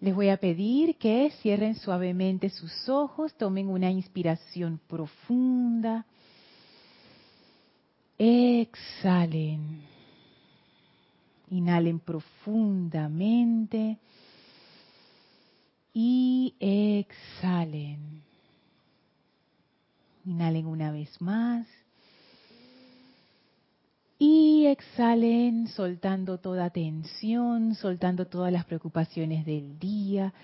Les voy a pedir que cierren suavemente sus ojos, tomen una inspiración profunda. Exhalen. Inhalen profundamente. Y exhalen. Inhalen una vez más. Y exhalen soltando toda tensión, soltando todas las preocupaciones del día.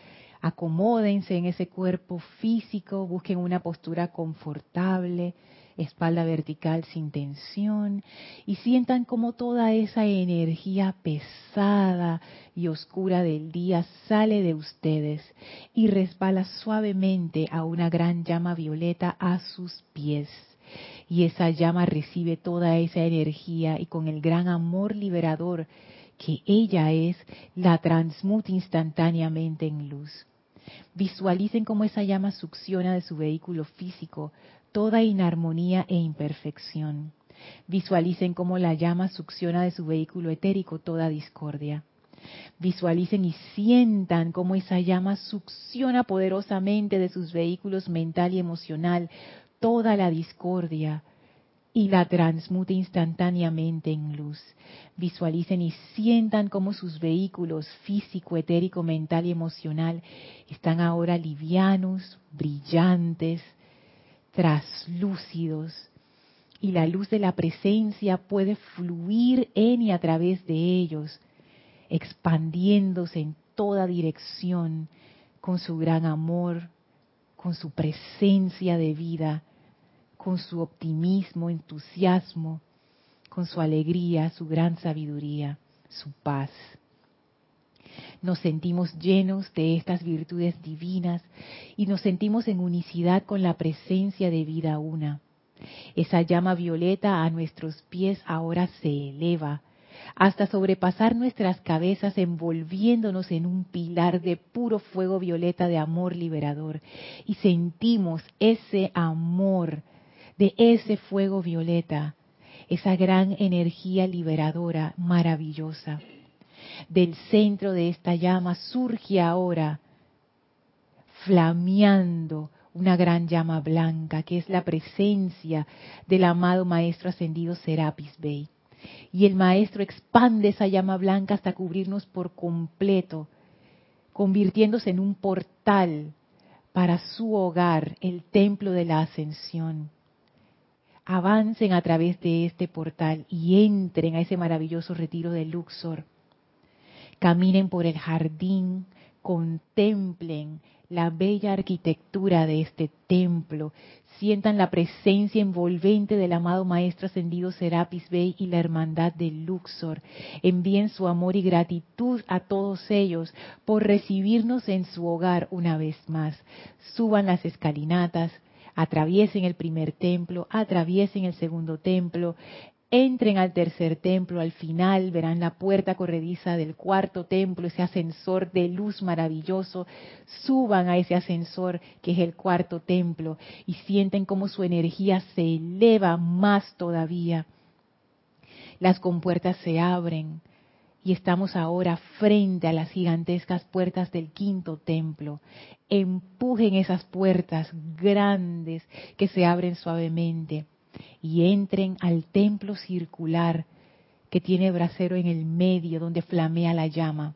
Acomódense en ese cuerpo físico, busquen una postura confortable, espalda vertical sin tensión y sientan como toda esa energía pesada y oscura del día sale de ustedes y resbala suavemente a una gran llama violeta a sus pies y esa llama recibe toda esa energía y con el gran amor liberador que ella es, la transmuta instantáneamente en luz. Visualicen cómo esa llama succiona de su vehículo físico toda inarmonía e imperfección. Visualicen cómo la llama succiona de su vehículo etérico toda discordia. Visualicen y sientan cómo esa llama succiona poderosamente de sus vehículos mental y emocional toda la discordia y la transmute instantáneamente en luz. Visualicen y sientan cómo sus vehículos físico, etérico, mental y emocional están ahora livianos, brillantes, traslúcidos, y la luz de la presencia puede fluir en y a través de ellos, expandiéndose en toda dirección con su gran amor, con su presencia de vida, con su optimismo, entusiasmo, con su alegría, su gran sabiduría, su paz. Nos sentimos llenos de estas virtudes divinas y nos sentimos en unicidad con la presencia de vida una. Esa llama violeta a nuestros pies ahora se eleva hasta sobrepasar nuestras cabezas envolviéndonos en un pilar de puro fuego violeta de amor liberador. Y sentimos ese amor de ese fuego violeta, esa gran energía liberadora maravillosa. Del centro de esta llama surge ahora, flameando, una gran llama blanca, que es la presencia del amado Maestro Ascendido Serapis Bey. Y el Maestro expande esa llama blanca hasta cubrirnos por completo, convirtiéndose en un portal para su hogar, el templo de la ascensión avancen a través de este portal y entren a ese maravilloso retiro de Luxor. Caminen por el jardín, contemplen la bella arquitectura de este templo, sientan la presencia envolvente del amado Maestro Ascendido Serapis Bey y la hermandad de Luxor. Envíen su amor y gratitud a todos ellos por recibirnos en su hogar una vez más. Suban las escalinatas, atraviesen el primer templo, atraviesen el segundo templo, entren al tercer templo, al final verán la puerta corrediza del cuarto templo, ese ascensor de luz maravilloso, suban a ese ascensor que es el cuarto templo y sienten cómo su energía se eleva más todavía. Las compuertas se abren, y estamos ahora frente a las gigantescas puertas del quinto templo. Empujen esas puertas grandes que se abren suavemente y entren al templo circular que tiene brasero en el medio donde flamea la llama.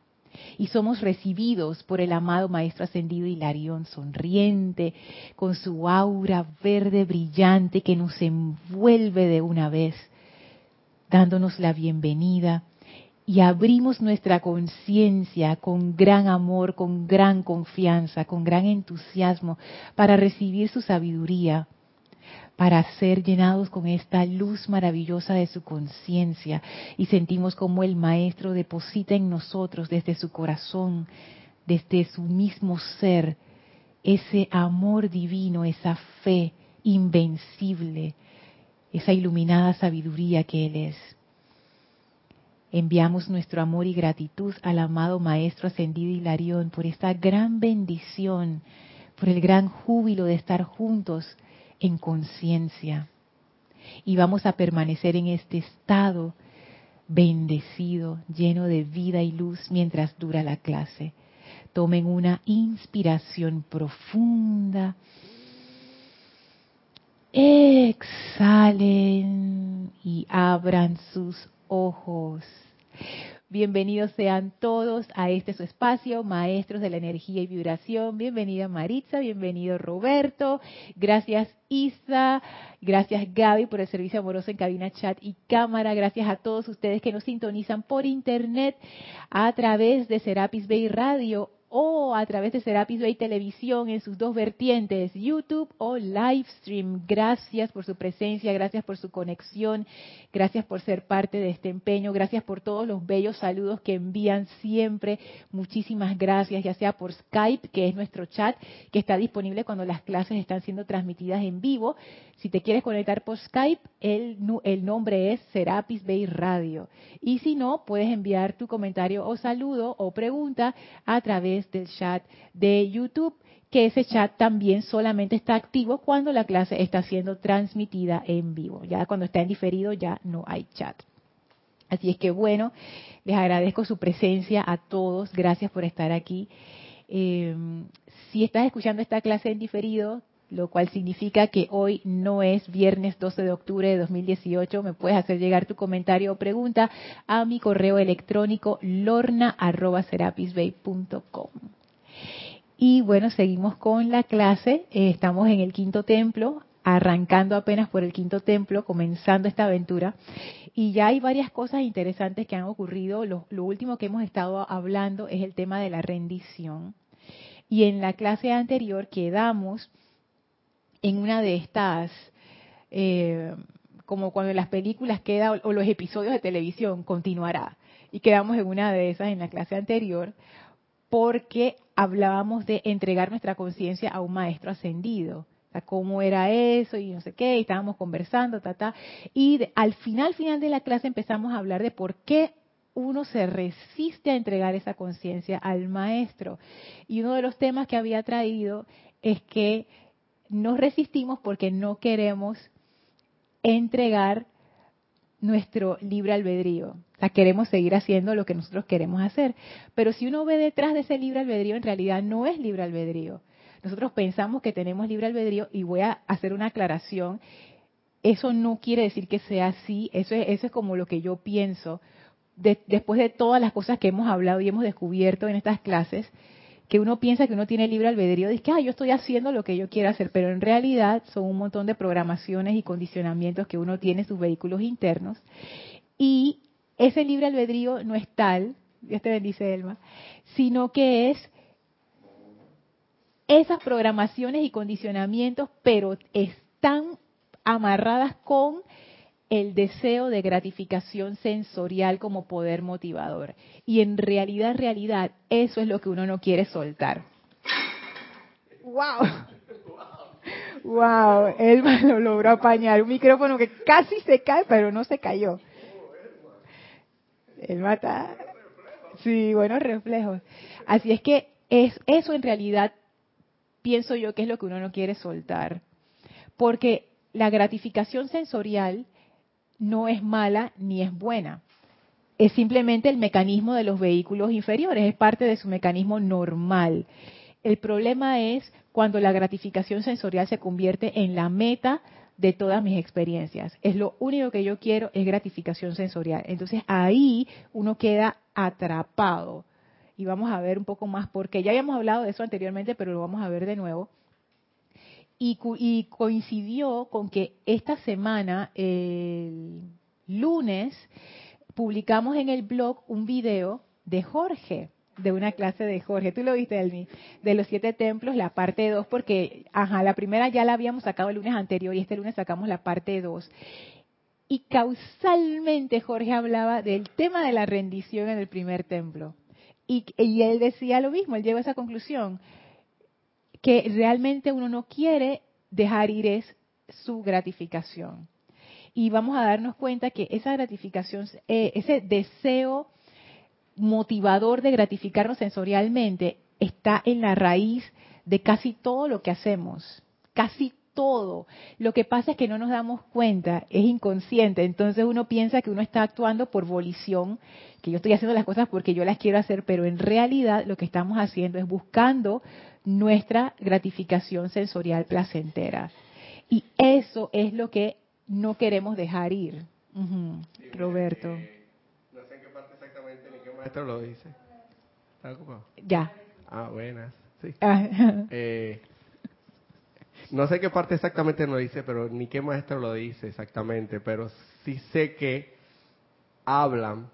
Y somos recibidos por el amado Maestro Ascendido Hilarión, sonriente, con su aura verde brillante que nos envuelve de una vez, dándonos la bienvenida y abrimos nuestra conciencia con gran amor, con gran confianza, con gran entusiasmo para recibir su sabiduría, para ser llenados con esta luz maravillosa de su conciencia y sentimos como el Maestro deposita en nosotros desde su corazón, desde su mismo ser, ese amor divino, esa fe invencible, esa iluminada sabiduría que Él es. Enviamos nuestro amor y gratitud al amado Maestro Ascendido Hilarión por esta gran bendición, por el gran júbilo de estar juntos en conciencia. Y vamos a permanecer en este estado bendecido, lleno de vida y luz mientras dura la clase. Tomen una inspiración profunda. Exhalen y abran sus ojos. Bienvenidos sean todos a este su espacio, maestros de la energía y vibración. Bienvenida Maritza, bienvenido Roberto. Gracias Isa, gracias Gaby por el servicio amoroso en cabina, chat y cámara. Gracias a todos ustedes que nos sintonizan por internet a través de Serapis Bay Radio o a través de Serapis Bay Televisión en sus dos vertientes, YouTube o Livestream. Gracias por su presencia, gracias por su conexión, gracias por ser parte de este empeño, gracias por todos los bellos saludos que envían siempre. Muchísimas gracias, ya sea por Skype, que es nuestro chat, que está disponible cuando las clases están siendo transmitidas en vivo. Si te quieres conectar por Skype, el, el nombre es Serapis Bay Radio. Y si no, puedes enviar tu comentario o saludo o pregunta a través del chat de YouTube, que ese chat también solamente está activo cuando la clase está siendo transmitida en vivo. Ya cuando está en diferido ya no hay chat. Así es que bueno, les agradezco su presencia a todos. Gracias por estar aquí. Eh, si estás escuchando esta clase en diferido, lo cual significa que hoy no es viernes 12 de octubre de 2018. Me puedes hacer llegar tu comentario o pregunta a mi correo electrónico lorna.serapisbay.com. Y bueno, seguimos con la clase. Eh, estamos en el quinto templo, arrancando apenas por el quinto templo, comenzando esta aventura. Y ya hay varias cosas interesantes que han ocurrido. Lo, lo último que hemos estado hablando es el tema de la rendición. Y en la clase anterior quedamos en una de estas, eh, como cuando las películas queda o los episodios de televisión, continuará. Y quedamos en una de esas en la clase anterior, porque hablábamos de entregar nuestra conciencia a un maestro ascendido. cómo era eso y no sé qué, y estábamos conversando, ta, ta. Y al final, final de la clase empezamos a hablar de por qué uno se resiste a entregar esa conciencia al maestro. Y uno de los temas que había traído es que nos resistimos porque no queremos entregar nuestro libre albedrío. O sea, queremos seguir haciendo lo que nosotros queremos hacer. Pero si uno ve detrás de ese libre albedrío, en realidad no es libre albedrío. Nosotros pensamos que tenemos libre albedrío y voy a hacer una aclaración. Eso no quiere decir que sea así, eso es, eso es como lo que yo pienso. después de todas las cosas que hemos hablado y hemos descubierto en estas clases, que uno piensa que uno tiene libre albedrío, dice que ah, yo estoy haciendo lo que yo quiero hacer, pero en realidad son un montón de programaciones y condicionamientos que uno tiene en sus vehículos internos. Y ese libre albedrío no es tal, Dios te bendice, Elma, sino que es esas programaciones y condicionamientos, pero están amarradas con el deseo de gratificación sensorial como poder motivador. Y en realidad, realidad, eso es lo que uno no quiere soltar. ¡Wow! ¡Wow! Él lo logró apañar. Un micrófono que casi se cae, pero no se cayó. Él mata. Sí, buenos reflejos. Así es que es, eso en realidad pienso yo que es lo que uno no quiere soltar. Porque la gratificación sensorial no es mala ni es buena. Es simplemente el mecanismo de los vehículos inferiores, es parte de su mecanismo normal. El problema es cuando la gratificación sensorial se convierte en la meta de todas mis experiencias. Es lo único que yo quiero, es gratificación sensorial. Entonces ahí uno queda atrapado. Y vamos a ver un poco más, porque ya habíamos hablado de eso anteriormente, pero lo vamos a ver de nuevo y, coincidió con que esta semana, el lunes, publicamos en el blog un video de Jorge, de una clase de Jorge. Tú lo viste, Elmi, de los siete templos, la parte 2, porque, ajá, la primera ya la habíamos sacado el lunes anterior y este lunes sacamos la parte 2. Y causalmente Jorge hablaba del tema de la rendición en el primer templo. Y, y él decía lo mismo, él llegó a esa conclusión que realmente uno no quiere dejar ir es su gratificación. Y vamos a darnos cuenta que esa gratificación, eh, ese deseo motivador de gratificarnos sensorialmente está en la raíz de casi todo lo que hacemos. Casi todo. Lo que pasa es que no nos damos cuenta, es inconsciente. Entonces uno piensa que uno está actuando por volición, que yo estoy haciendo las cosas porque yo las quiero hacer, pero en realidad lo que estamos haciendo es buscando nuestra gratificación sensorial placentera. Y eso es lo que no queremos dejar ir. Roberto. no sé en qué parte exactamente ni qué maestro lo dice. ¿Está ocupado? Ya. Ah, buenas. Sí. Ah, Eh, no sé qué parte exactamente lo dice, pero ni qué maestro lo dice exactamente, pero sí sé que hablan,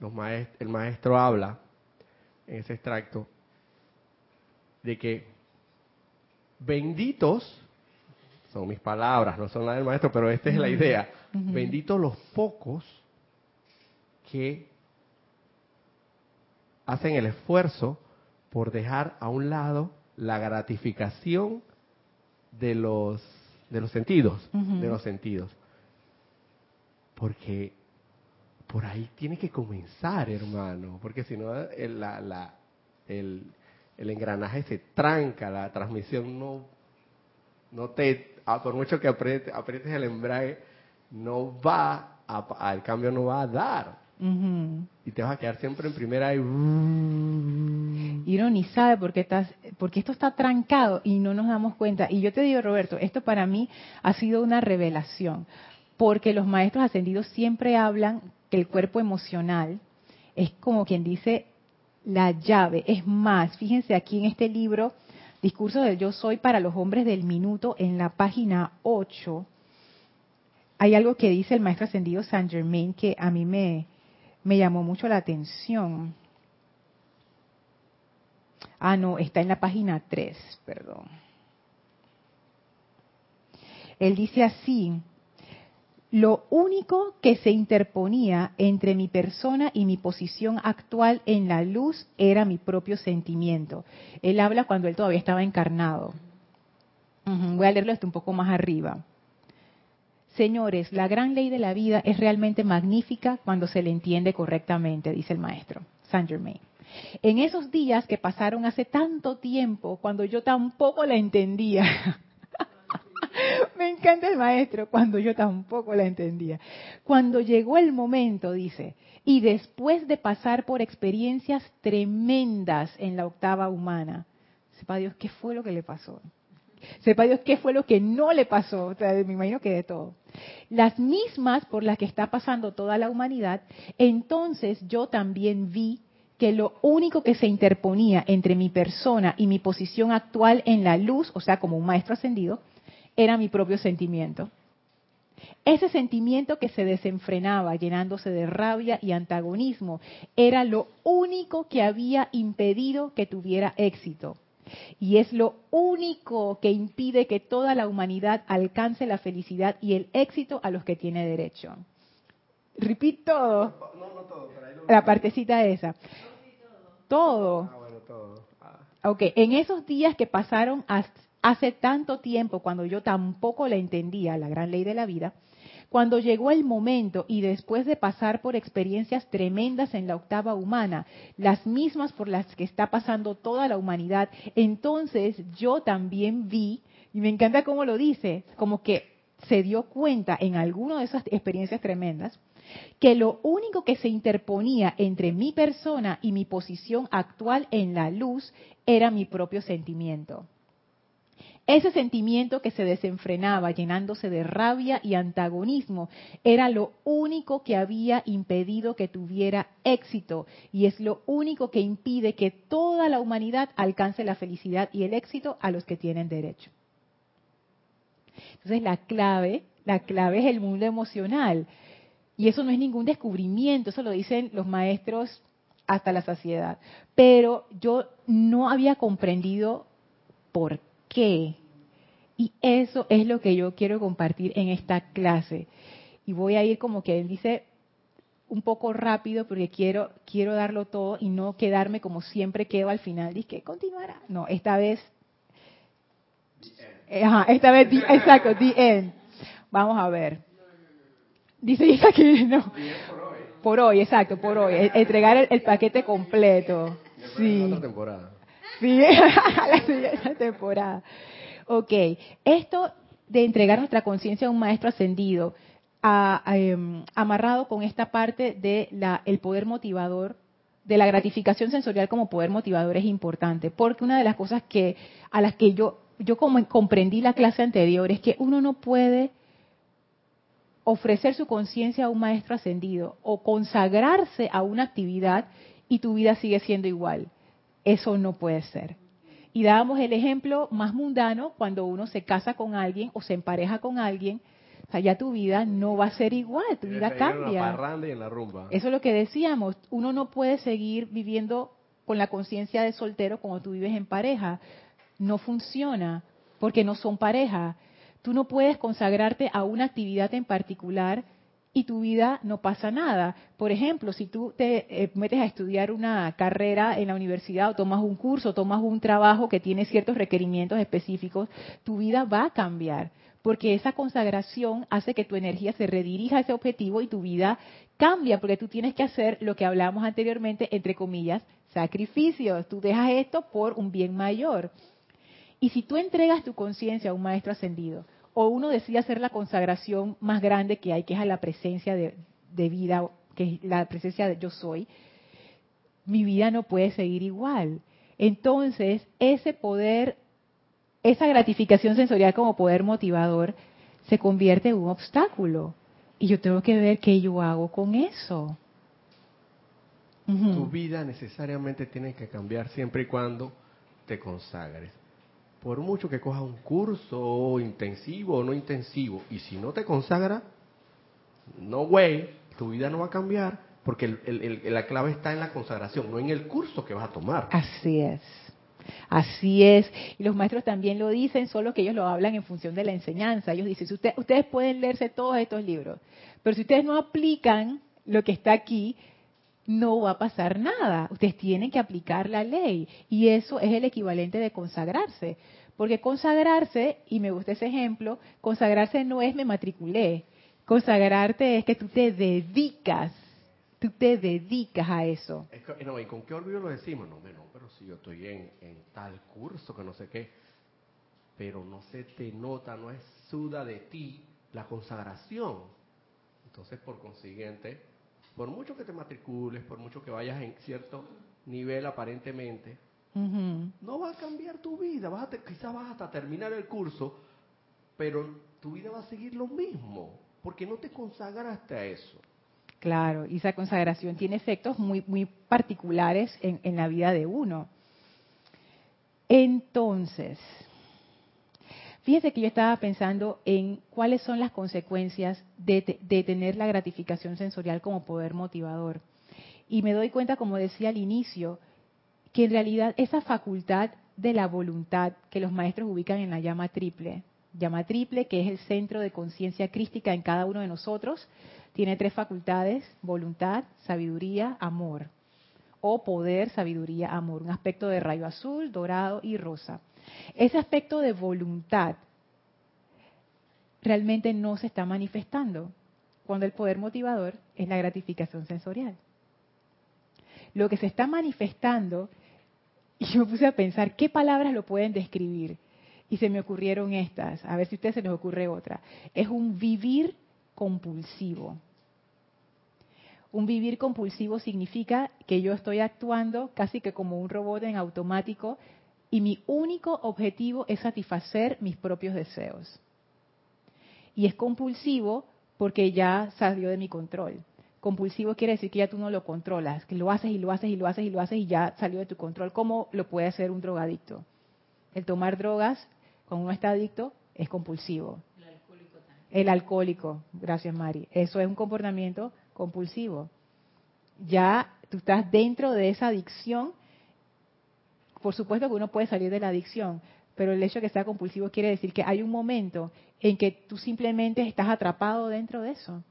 los maest- el maestro habla en ese extracto de que benditos, son mis palabras, no son las del maestro, pero esta es la idea, benditos los pocos que hacen el esfuerzo por dejar a un lado la gratificación de los de los sentidos, de los sentidos. Porque por ahí tiene que comenzar, hermano, porque si no el, la- la- el, el engranaje se tranca, la transmisión no no te ah, por mucho que aprietes, aprietes el embrague no va a, a- el cambio no va a dar y te vas a quedar siempre en primera y Y uno ni sabe por qué estás, porque esto está trancado y no nos damos cuenta. Y yo te digo, Roberto, esto para mí ha sido una revelación, porque los maestros ascendidos siempre hablan que el cuerpo emocional es como quien dice la llave. Es más, fíjense aquí en este libro, Discurso del Yo Soy para los Hombres del Minuto, en la página 8, hay algo que dice el maestro ascendido Saint Germain que a mí me, me llamó mucho la atención. Ah, no, está en la página 3, perdón. Él dice así, lo único que se interponía entre mi persona y mi posición actual en la luz era mi propio sentimiento. Él habla cuando él todavía estaba encarnado. Voy a leerlo esto un poco más arriba. Señores, la gran ley de la vida es realmente magnífica cuando se le entiende correctamente, dice el maestro Saint Germain. En esos días que pasaron hace tanto tiempo, cuando yo tampoco la entendía. Me encanta el maestro, cuando yo tampoco la entendía. Cuando llegó el momento, dice, y después de pasar por experiencias tremendas en la octava humana, sepa Dios qué fue lo que le pasó. Sepa Dios qué fue lo que no le pasó. O sea, me imagino que de todo. Las mismas por las que está pasando toda la humanidad, entonces yo también vi que lo único que se interponía entre mi persona y mi posición actual en la luz, o sea, como un maestro ascendido, era mi propio sentimiento. Ese sentimiento que se desenfrenaba, llenándose de rabia y antagonismo, era lo único que había impedido que tuviera éxito. Y es lo único que impide que toda la humanidad alcance la felicidad y el éxito a los que tiene derecho. Repito todo. no no todo pero ahí lo La partecita esa. Todo. ah bueno todo Ah. Ok, en esos días que pasaron has- hace tanto tiempo, cuando yo tampoco la entendía, la gran ley de la vida, cuando llegó el momento y después de pasar por experiencias tremendas en la octava humana, las mismas por las que está pasando toda la humanidad, entonces yo también vi, y me encanta cómo lo dice, como que se dio cuenta en alguna de esas experiencias tremendas, que lo único que se interponía entre mi persona y mi posición actual en la luz era mi propio sentimiento. Ese sentimiento que se desenfrenaba llenándose de rabia y antagonismo era lo único que había impedido que tuviera éxito y es lo único que impide que toda la humanidad alcance la felicidad y el éxito a los que tienen derecho. Entonces la clave, la clave es el mundo emocional. Y eso no es ningún descubrimiento, eso lo dicen los maestros hasta la saciedad. Pero yo no había comprendido por qué. Y eso es lo que yo quiero compartir en esta clase. Y voy a ir como que él dice un poco rápido porque quiero quiero darlo todo y no quedarme como siempre quedo al final. Dice que continuará. No, esta vez Ajá, esta vez, the- exacto, the end. Vamos a ver. Dice Isa que no. Por hoy, exacto, por hoy. Entregar el, el paquete completo. Sí. otra temporada Sí, la siguiente temporada. Ok, esto de entregar nuestra conciencia a un maestro ascendido, em, amarrado con esta parte de la, el poder motivador, de la gratificación sensorial como poder motivador es importante, porque una de las cosas que a las que yo yo como comprendí la clase anterior es que uno no puede ofrecer su conciencia a un maestro ascendido o consagrarse a una actividad y tu vida sigue siendo igual. Eso no puede ser. Y dábamos el ejemplo más mundano cuando uno se casa con alguien o se empareja con alguien, o sea, ya tu vida no va a ser igual, tu vida cambia. Eso es lo que decíamos, uno no puede seguir viviendo con la conciencia de soltero como tú vives en pareja. No funciona porque no son pareja. Tú no puedes consagrarte a una actividad en particular y tu vida no pasa nada. Por ejemplo, si tú te eh, metes a estudiar una carrera en la universidad o tomas un curso, tomas un trabajo que tiene ciertos requerimientos específicos, tu vida va a cambiar, porque esa consagración hace que tu energía se redirija a ese objetivo y tu vida cambia, porque tú tienes que hacer lo que hablamos anteriormente, entre comillas, sacrificios. Tú dejas esto por un bien mayor. Y si tú entregas tu conciencia a un maestro ascendido, o uno decide hacer la consagración más grande que hay, que es a la presencia de, vida, que es la presencia de yo soy, mi vida no puede seguir igual. Entonces, ese poder, esa gratificación sensorial como poder motivador, se convierte en un obstáculo. Y yo tengo que ver qué yo hago con eso. Tu vida necesariamente tiene que cambiar siempre y cuando te consagres por mucho que cojas un curso intensivo o no intensivo, y si no te consagra, no way, tu vida no va a cambiar, porque la clave está en la consagración, no en el curso que vas a tomar. Así es. Así es. Y los maestros también lo dicen, solo que ellos lo hablan en función de la enseñanza. Ellos dicen, ustedes pueden leerse todos estos libros, pero si ustedes no aplican lo que está aquí, no va a pasar nada. Ustedes tienen que aplicar la ley. Y eso es el equivalente de consagrarse. Porque consagrarse, y me gusta ese ejemplo, consagrarse no es me matriculé. Consagrarte es que tú te dedicas. Tú te dedicas a eso. no, ¿Y con qué orgullo lo decimos? No, no, pero si yo estoy en, en tal curso que no sé qué. Pero no se te nota, no es suda de ti la consagración. Entonces, por consiguiente, por mucho que te matricules, por mucho que vayas en cierto nivel aparentemente, no va a cambiar tu vida. Vas quizás vas hasta terminar el curso, pero tu vida va a seguir lo mismo, porque no te consagraste a eso. Claro, y esa consagración tiene efectos muy, muy particulares en, en la vida de uno. Entonces, Fíjese que yo estaba pensando en cuáles son las consecuencias de, tener la gratificación sensorial como poder motivador. Y me doy cuenta, como decía al inicio, que en realidad esa facultad de la voluntad que los maestros ubican en la llama triple, llama triple que es el centro de conciencia crística en cada uno de nosotros, tiene tres facultades, voluntad, sabiduría, amor, o poder, sabiduría, amor, un aspecto de rayo azul, dorado y rosa. Ese aspecto de voluntad realmente no se está manifestando cuando el poder motivador es la gratificación sensorial. Lo que se está manifestando, y yo puse a pensar qué palabras lo pueden describir, y se me ocurrieron estas, a ver si a ustedes se les ocurre otra, es un vivir compulsivo. Un vivir compulsivo significa que yo estoy actuando casi que como un robot en automático y mi único objetivo es satisfacer mis propios deseos. Y es compulsivo porque ya salió de mi control. Compulsivo quiere decir que ya tú no lo controlas, que lo haces y lo haces y lo haces y lo haces y ya salió de tu control. ¿Cómo lo puede hacer un drogadicto? El tomar drogas cuando uno está adicto es compulsivo. El alcohólico también. El alcohólico, gracias Mari. Eso es un comportamiento compulsivo. Ya tú estás dentro de esa adicción por supuesto que uno puede salir de la adicción, pero el hecho de que sea compulsivo quiere decir que hay un momento en que tú simplemente estás atrapado dentro de eso.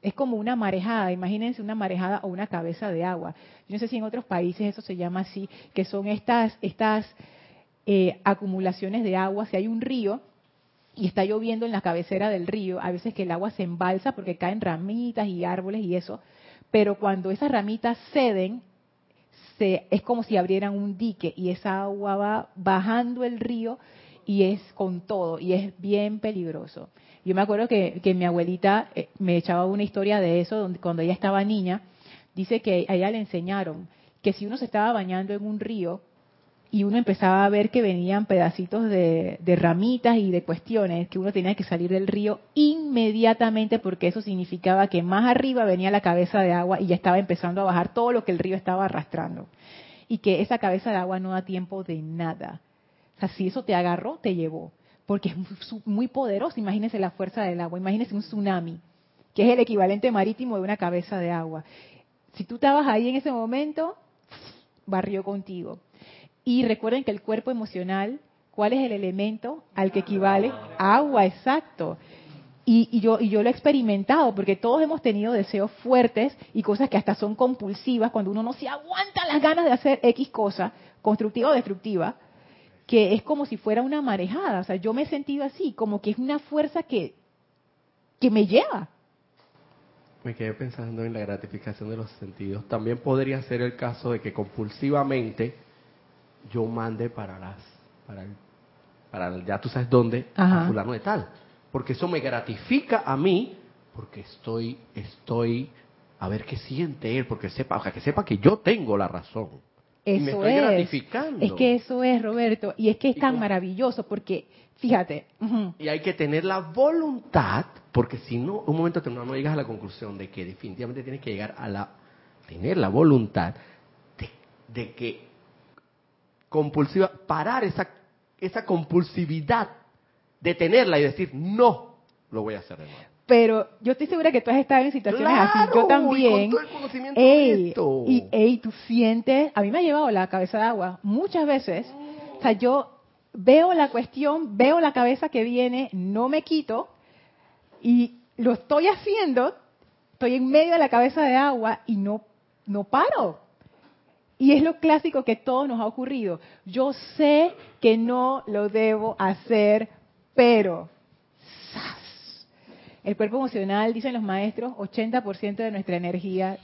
Es como una marejada, imagínense una marejada o una cabeza de agua. Yo no sé si en otros países eso se llama así, que son estas, estas eh, acumulaciones de agua. Si hay un río y está lloviendo en la cabecera del río, a veces que el agua se embalsa porque caen ramitas y árboles y eso, pero cuando esas ramitas ceden, es como si abrieran un dique y esa agua va bajando el río y es con todo y es bien peligroso. Yo me acuerdo que, que mi abuelita eh, me echaba una historia de eso donde, cuando ella estaba niña. Dice que a ella le enseñaron que si uno se estaba bañando en un río y uno empezaba a ver que venían pedacitos de, ramitas y de cuestiones, que uno tenía que salir del río inmediatamente porque eso significaba que más arriba venía la cabeza de agua y ya estaba empezando a bajar todo lo que el río estaba arrastrando. Y que esa cabeza de agua no da tiempo de nada. O sea, si eso te agarró, te llevó. Porque es muy- muy poderoso. Imagínense la fuerza del agua. Imagínense un tsunami, que es el equivalente marítimo de una cabeza de agua. Si tú estabas ahí en ese momento, barrió contigo. Y recuerden que el cuerpo emocional, ¿cuál es el elemento al que equivale? Agua, exacto. Y, y yo, y yo lo he experimentado, porque todos hemos tenido deseos fuertes y cosas que hasta son compulsivas, cuando uno no se aguanta las ganas de hacer X cosa, constructiva o destructiva, que es como si fuera una marejada. O sea, yo me he sentido así, como que es una fuerza que, que me lleva. Me quedé pensando en la gratificación de los sentidos. También podría ser el caso de que compulsivamente yo mande para las, para, el- para el- ya tú sabes dónde, Ajá. a fulano de tal. Porque eso me gratifica a mí, porque estoy, estoy, a ver qué siente él, porque sepa, o sea, que sepa que yo tengo la razón. y me Eso estoy es. gratificando. Es que eso es, Roberto. Y es que es Y tan como- maravilloso porque, fíjate, Y hay que tener la voluntad, porque si no, un momento determinado no llegas a la conclusión de que definitivamente tienes que llegar a la, tener la voluntad de, de que compulsiva, parar esa, esa compulsividad, detenerla y decir, no, lo voy a hacer de nuevo. pero yo estoy segura que tú has estado en situaciones así. Yo también. Y con todo el conocimiento de Ey, esto. y ey, tú sientes, a mí me ha llevado la cabeza de agua muchas veces. O sea, yo veo la cuestión, veo la cabeza que viene, no me quito y lo estoy haciendo, estoy en medio de la cabeza de agua y no, no paro. Y es lo clásico que todo nos ha ocurrido. Yo sé que no lo debo hacer, pero el cuerpo emocional, dicen los maestros, 80% de nuestra energía,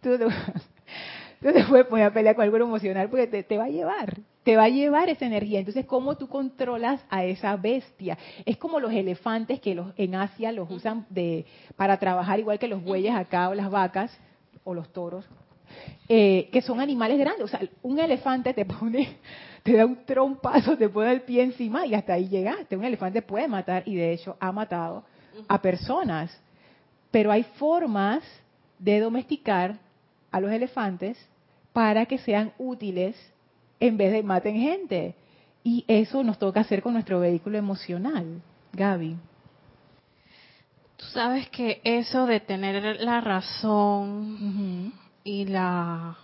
tú, te- tú puedes poner a pelear con el cuerpo emocional porque te, te va a llevar, te va a llevar esa energía. Entonces, ¿cómo tú controlas a esa bestia? Es como los elefantes que los, en Asia los usan de, para trabajar igual que los bueyes acá o las vacas o los toros, eh, que son animales grandes. O sea, un elefante te pone, te da un trompazo, te pone el pie encima y hasta ahí llegaste. Un elefante puede matar y de hecho ha matado a personas. Pero hay formas de domesticar a los elefantes para que sean útiles en vez de maten gente. Y eso nos toca hacer con nuestro vehículo emocional. Gaby. Tú sabes que eso de tener la razón. Y la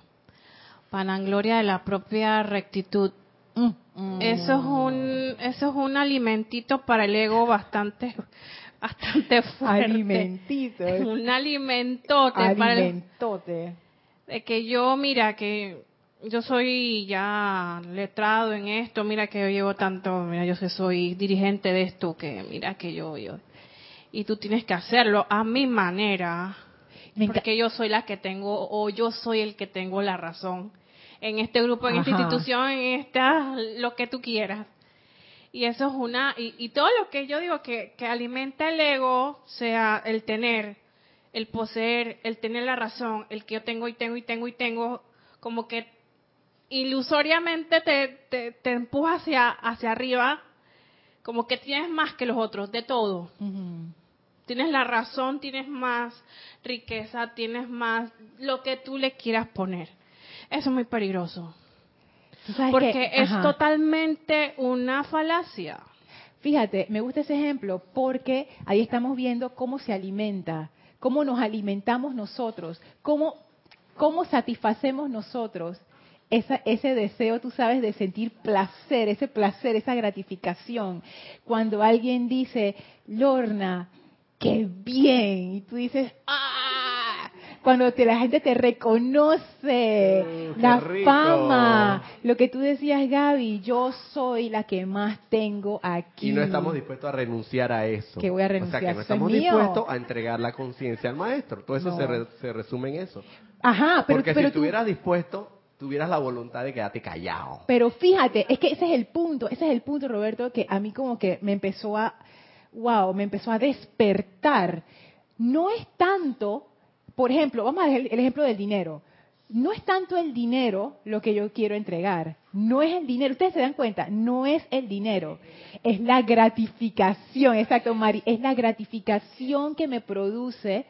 vanagloria de la propia rectitud, Mm. eso es un eso es un alimentito para el ego bastante bastante fuerte. Alimentito. Un alimentote para el, Alimentote. de que yo mira que yo soy ya letrado en esto, mira que yo llevo tanto, mira yo soy dirigente de esto que mira que yo yo y tú tienes que hacerlo a mi manera. Porque yo soy la que tengo o yo soy el que tengo la razón en este grupo, en esta Ajá. institución, en esta lo que tú quieras. Y eso es una y, y todo lo que yo digo que, que alimenta el ego, sea el tener, el poseer, el tener la razón, el que yo tengo y tengo y tengo y tengo, como que ilusoriamente te, te, te empuja hacia, hacia arriba, como que tienes más que los otros, de todo. Tienes la razón, tienes más riqueza, tienes más lo que tú le quieras poner. Eso es muy peligroso. Porque que- es totalmente una falacia. Fíjate, me gusta ese ejemplo porque ahí estamos viendo cómo se alimenta, cómo nos alimentamos nosotros, cómo, cómo satisfacemos nosotros esa- ese deseo, tú sabes, de sentir placer, ese placer, esa gratificación. Cuando alguien dice, Lorna, qué bien, y tú dices, ¡ah! Cuando te- la gente te reconoce, Mm, la rico. fama, lo que tú decías, Gaby, yo soy la que más tengo aquí. Y no estamos dispuestos a renunciar a eso. Que voy a O sea, renunciar, que no es estamos dispuestos a entregar la conciencia al maestro. Todo eso No. se, re- se resume en eso. Ajá, pero, Porque pero si tú, estuvieras dispuesto, tuvieras la voluntad de quedarte callado. Pero fíjate, es que ese es el punto, ese es el punto, Roberto, que a mí como que me empezó a, wow, me empezó a despertar. No es tanto, por ejemplo, vamos a ver el ejemplo del dinero. No es tanto el dinero lo que yo quiero entregar, no es el dinero, ustedes se dan cuenta, no es el dinero, es la gratificación, exacto, Mari, es la gratificación que me produce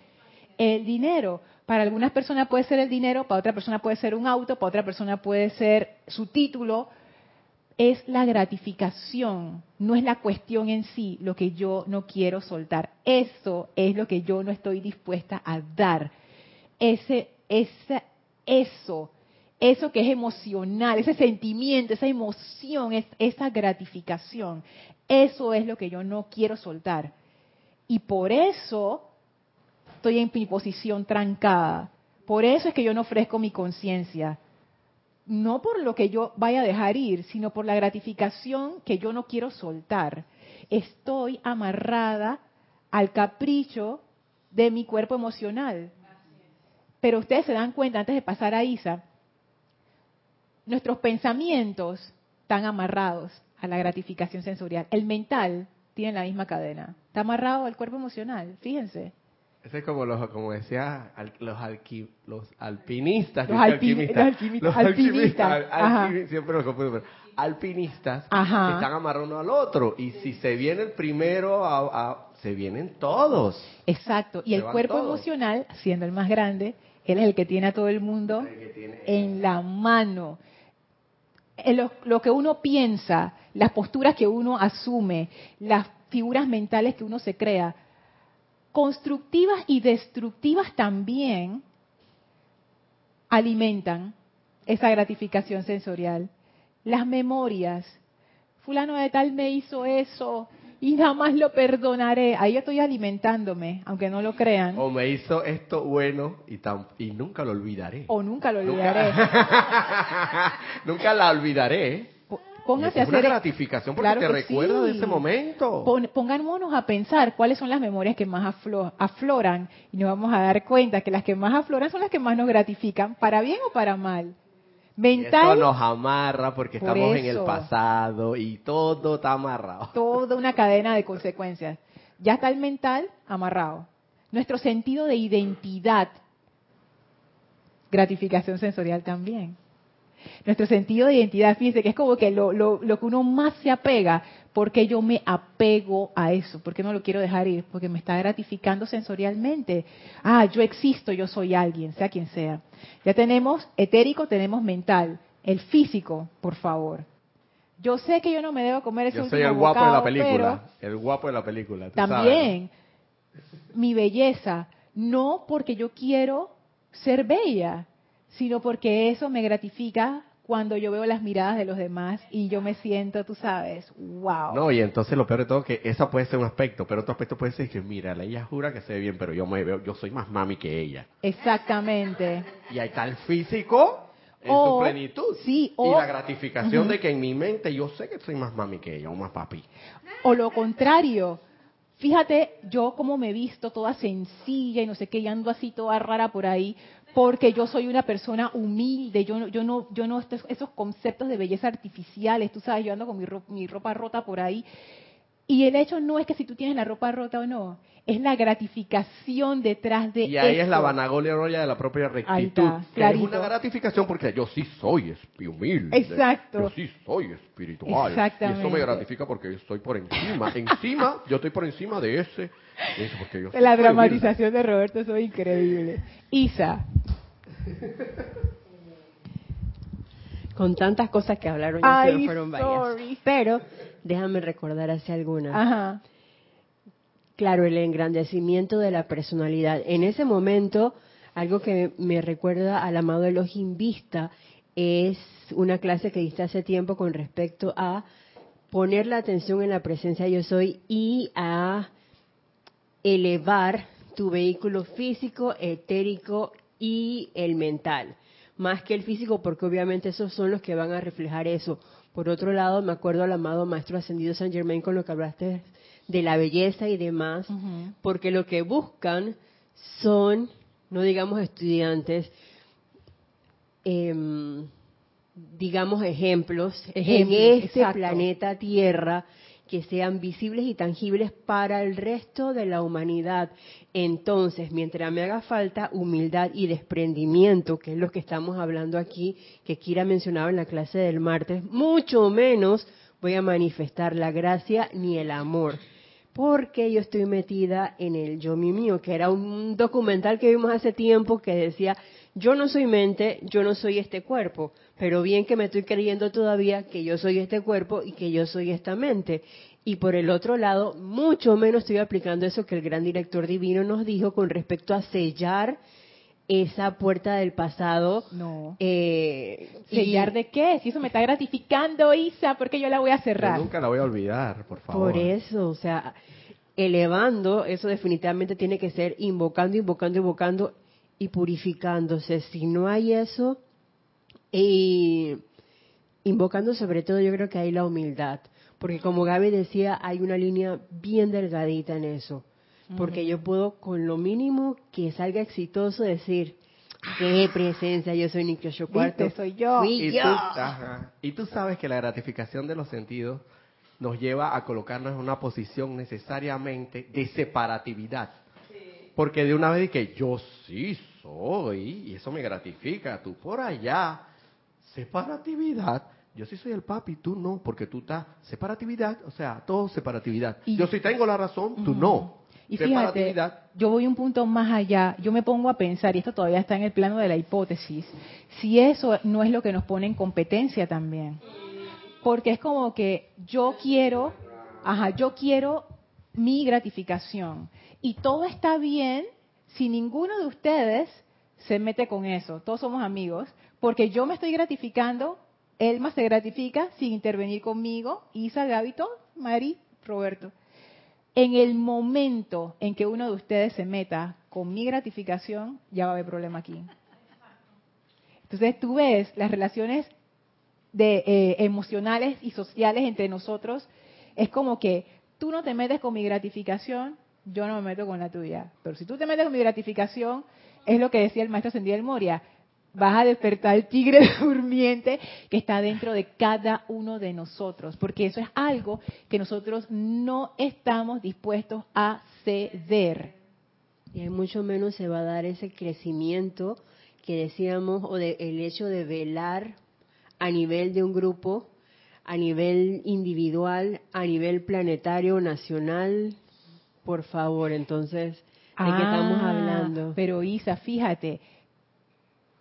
el dinero. Para algunas personas puede ser el dinero, para otra persona puede ser un auto, para otra persona puede ser su título. Es la gratificación, no es la cuestión en sí, lo que yo no quiero soltar. Eso es lo que yo no estoy dispuesta a dar. Ese, esa, eso, eso que es emocional, ese sentimiento, esa emoción, esa gratificación, eso es lo que yo no quiero soltar. Y por eso estoy en mi posición trancada. Por eso es que yo no ofrezco mi conciencia. No por lo que yo vaya a dejar ir, sino por la gratificación que yo no quiero soltar. Estoy amarrada al capricho de mi cuerpo emocional. Pero ustedes se dan cuenta, antes de pasar a Isa, nuestros pensamientos están amarrados a la gratificación sensorial. El mental tiene la misma cadena. Está amarrado al cuerpo emocional, fíjense. Ese es como los, como decía, los, los alpinistas. Los, alpinistas. Los alpinistas. siempre los confundo, alpinistas que están amarrados uno al otro. Y si se viene el primero, se vienen todos. Exacto. Y el cuerpo emocional, siendo el más grande, él es el que tiene a todo el mundo en la mano. Lo, lo que uno piensa, las posturas que uno asume, las figuras mentales que uno se crea, constructivas y destructivas también alimentan esa gratificación sensorial. Las memorias. Fulano de tal me hizo eso y jamás lo perdonaré. Ahí estoy alimentándome, aunque no lo crean. O me hizo esto bueno y, y nunca lo olvidaré. O nunca lo olvidaré. nunca la olvidaré. Póngase a hacer una gratificación porque te recuerda de ese momento. pongámonos a pensar cuáles son las memorias que más afloran y nos vamos a dar cuenta que las que más afloran son las que más nos gratifican, para bien o para mal. Mental. nos amarra porque estamos en el pasado y todo está amarrado. Toda una cadena de consecuencias. Ya está el mental amarrado. Nuestro sentido de identidad, gratificación sensorial también nuestro sentido de identidad, fíjense que es como que lo, lo, lo que uno más se apega, porque yo me apego a eso, porque no lo quiero dejar ir, porque me está gratificando sensorialmente. Ah, yo existo, yo soy alguien, sea quien sea. Ya tenemos etérico, tenemos mental, el físico, por favor. Yo sé que yo no me debo comer ese Yo soy el guapo de la película, el guapo de la película. también, mi belleza, no porque yo quiero ser bella, sino porque eso me gratifica cuando yo veo las miradas de los demás y yo me siento, tú sabes, wow. No, y entonces lo peor de todo es que eso puede ser un aspecto, pero otro aspecto puede ser que, mira, ella jura que se ve bien, pero yo me veo, yo soy más mami que ella. Exactamente. Y ahí está el físico en su plenitud. Sí, y la gratificación de que en mi mente yo sé que soy más mami que ella o más papi. O lo contrario, fíjate yo como me he visto toda sencilla y no sé qué, y ando así toda rara por ahí, porque yo soy una persona humilde, yo no, yo no, yo no, esos conceptos de belleza artificiales, tú sabes, yo ando con mi ropa, mi ropa rota por ahí. Y el hecho no es que si tú tienes la ropa rota o no, es la gratificación detrás de Y ahí es la vanagolia roya de la propia rectitud. es una gratificación porque yo sí soy humilde. Exacto. Yo sí soy espiritual. Exactamente. Y eso me gratifica porque estoy por encima. encima, yo estoy por encima de ese. porque yo la dramatización de Roberto es increíble. Isa. Con tantas cosas que hablaron, ya se fueron varias. Pero déjame recordar hace algunas. Ajá. Claro, el engrandecimiento de la personalidad. En ese momento, algo que me recuerda al amado Elohim Vista es una clase que diste hace tiempo con respecto a poner la atención en la presencia yo soy y a elevar tu vehículo físico, etérico y el mental, más que el físico, porque obviamente esos son los que van a reflejar eso. Por otro lado, me acuerdo al amado Maestro Ascendido San Germain con lo que hablaste de la belleza y demás, porque lo que buscan son, no digamos estudiantes, em, digamos, ejemplos, Ejemplos, en este exacto. planeta Tierra que sean visibles y tangibles para el resto de la humanidad. Entonces, mientras me haga falta humildad y desprendimiento, que es lo que estamos hablando aquí, que Kira mencionaba en la clase del martes, mucho menos voy a manifestar la gracia ni el amor. Porque yo estoy metida en el yo mi mío, que era un documental que vimos hace tiempo que decía, yo no soy mente, yo no soy este cuerpo, pero bien que me estoy creyendo todavía que yo soy este cuerpo y que yo soy esta mente. Y por el otro lado, mucho menos estoy aplicando eso que el gran director divino nos dijo con respecto a sellar esa puerta del pasado. No. Eh, y- ¿Sellar de qué? Si eso me está gratificando, Isa, porque yo la voy a Yo cerrar. nunca la voy a olvidar, por favor. Por eso, o sea, elevando, eso definitivamente tiene que ser invocando, invocando, invocando y purificándose. Si no hay eso, y invocando sobre todo, yo creo que hay la humildad. Porque como Gaby decía, hay una línea bien delgadita en eso. Porque yo puedo, con lo mínimo que salga exitoso, decir, qué presencia, yo soy Nicosio Cuarto. Soy yo. Fui Y yo. tú, ajá. y tú sabes que la gratificación de los sentidos nos lleva a colocarnos en una posición necesariamente de separatividad. Porque de una vez que yo sí soy, y eso me gratifica, tú por allá, separatividad. Yo sí soy el papi, tú no, porque tú estás separatividad, o sea, todo separatividad. Y- yo sí tengo la razón, tú no. Y fíjate, yo voy un punto más allá, yo me pongo a pensar, y esto todavía está en el plano de la hipótesis, si eso no es lo que nos pone en competencia también. Porque es como que yo quiero, ajá, yo quiero mi gratificación. Y todo está bien si ninguno de ustedes se mete con eso. Todos somos amigos, porque yo me estoy gratificando, Elma se gratifica sin intervenir conmigo, Isa, Gaby, todos, Mari, Roberto. En el momento en que uno de ustedes se meta con mi gratificación, ya va a haber problema aquí. Entonces tú ves las relaciones de, eh, emocionales y sociales entre nosotros, es como que tú no te metes con mi gratificación, yo no me meto con la tuya. Pero si tú te metes con mi gratificación, es lo que decía el maestro Ascendido del Moria, vas a despertar el tigre durmiente que está dentro de cada uno de nosotros, porque eso es algo que nosotros no estamos dispuestos a ceder. Y mucho menos se va a dar ese crecimiento que decíamos, o de, el hecho de velar a nivel de un grupo, a nivel individual, a nivel planetario, nacional. Por favor, entonces, ¿de qué estamos Ah, hablando? Pero Isa, fíjate,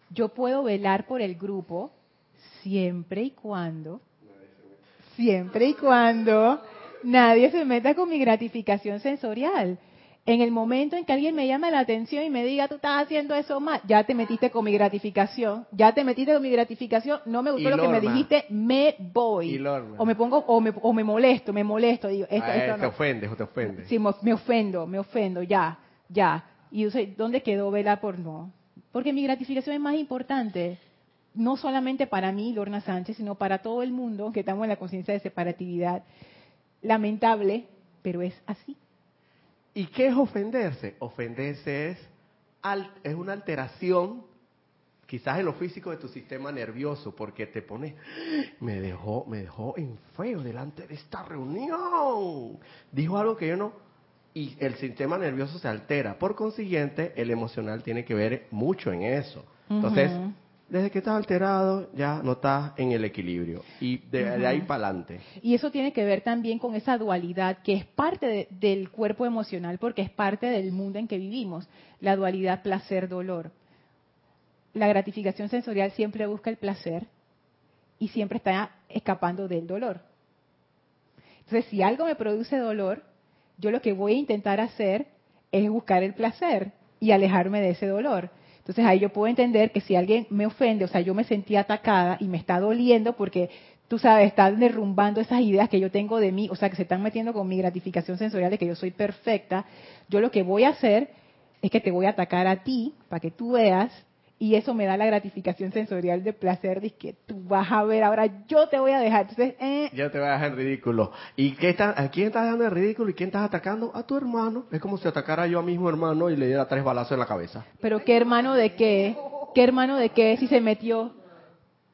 yo puedo velar por el grupo siempre y cuando, siempre y cuando nadie se meta con mi gratificación sensorial. En el momento en que alguien me llame la atención y me diga, tú estás haciendo eso mal, ya te metiste con mi gratificación, ya te metiste con mi gratificación, no me gustó lo que me dijiste, me voy. O me pongo, o me, o me molesto, me molesto, digo, esto, Ah, esto te ofendes o te ofendes. Sí, me ofendo, me ofendo, ya, ya. Y yo sé, ¿dónde quedó velar por no? Porque mi gratificación es más importante, no solamente para mí, Lorna Sánchez, sino para todo el mundo que estamos en la conciencia de separatividad. Lamentable, pero es así. ¿Y qué es ofenderse? Ofenderse es, es una alteración, quizás en lo físico de tu sistema nervioso, porque te pone, me dejó, me dejó en feo delante de esta reunión. Dijo algo que yo no, y el sistema nervioso se altera. Por consiguiente, el emocional tiene que ver mucho en eso. Entonces. Desde que estás alterado, ya no estás en el equilibrio. Y de, de ahí para adelante. Y eso tiene que ver también con esa dualidad que es parte de- del cuerpo emocional porque es parte del mundo en que vivimos, la dualidad placer-dolor. La gratificación sensorial siempre busca el placer y siempre está escapando del dolor. Entonces, si algo me produce dolor, yo lo que voy a intentar hacer es buscar el placer y alejarme de ese dolor. Entonces ahí yo puedo entender que si alguien me ofende, o sea, yo me sentí atacada y me está doliendo porque tú sabes, están derrumbando esas ideas que yo tengo de mí, o sea, que se están metiendo con mi gratificación sensorial de que yo soy perfecta, yo lo que voy a hacer es que te voy a atacar a ti para que tú veas y eso me da la gratificación sensorial de placer de que tú vas a ver, ahora yo te voy a dejar. Entonces, eh, Ya te voy a dejar ridículo. ¿Y qué está, a quién estás dejando en ridículo y quién estás atacando? A tu hermano. Es como si atacara yo a mi mismo hermano y le diera tres balazos en la cabeza. pero qué hermano de qué, qué hermano de qué si se metió,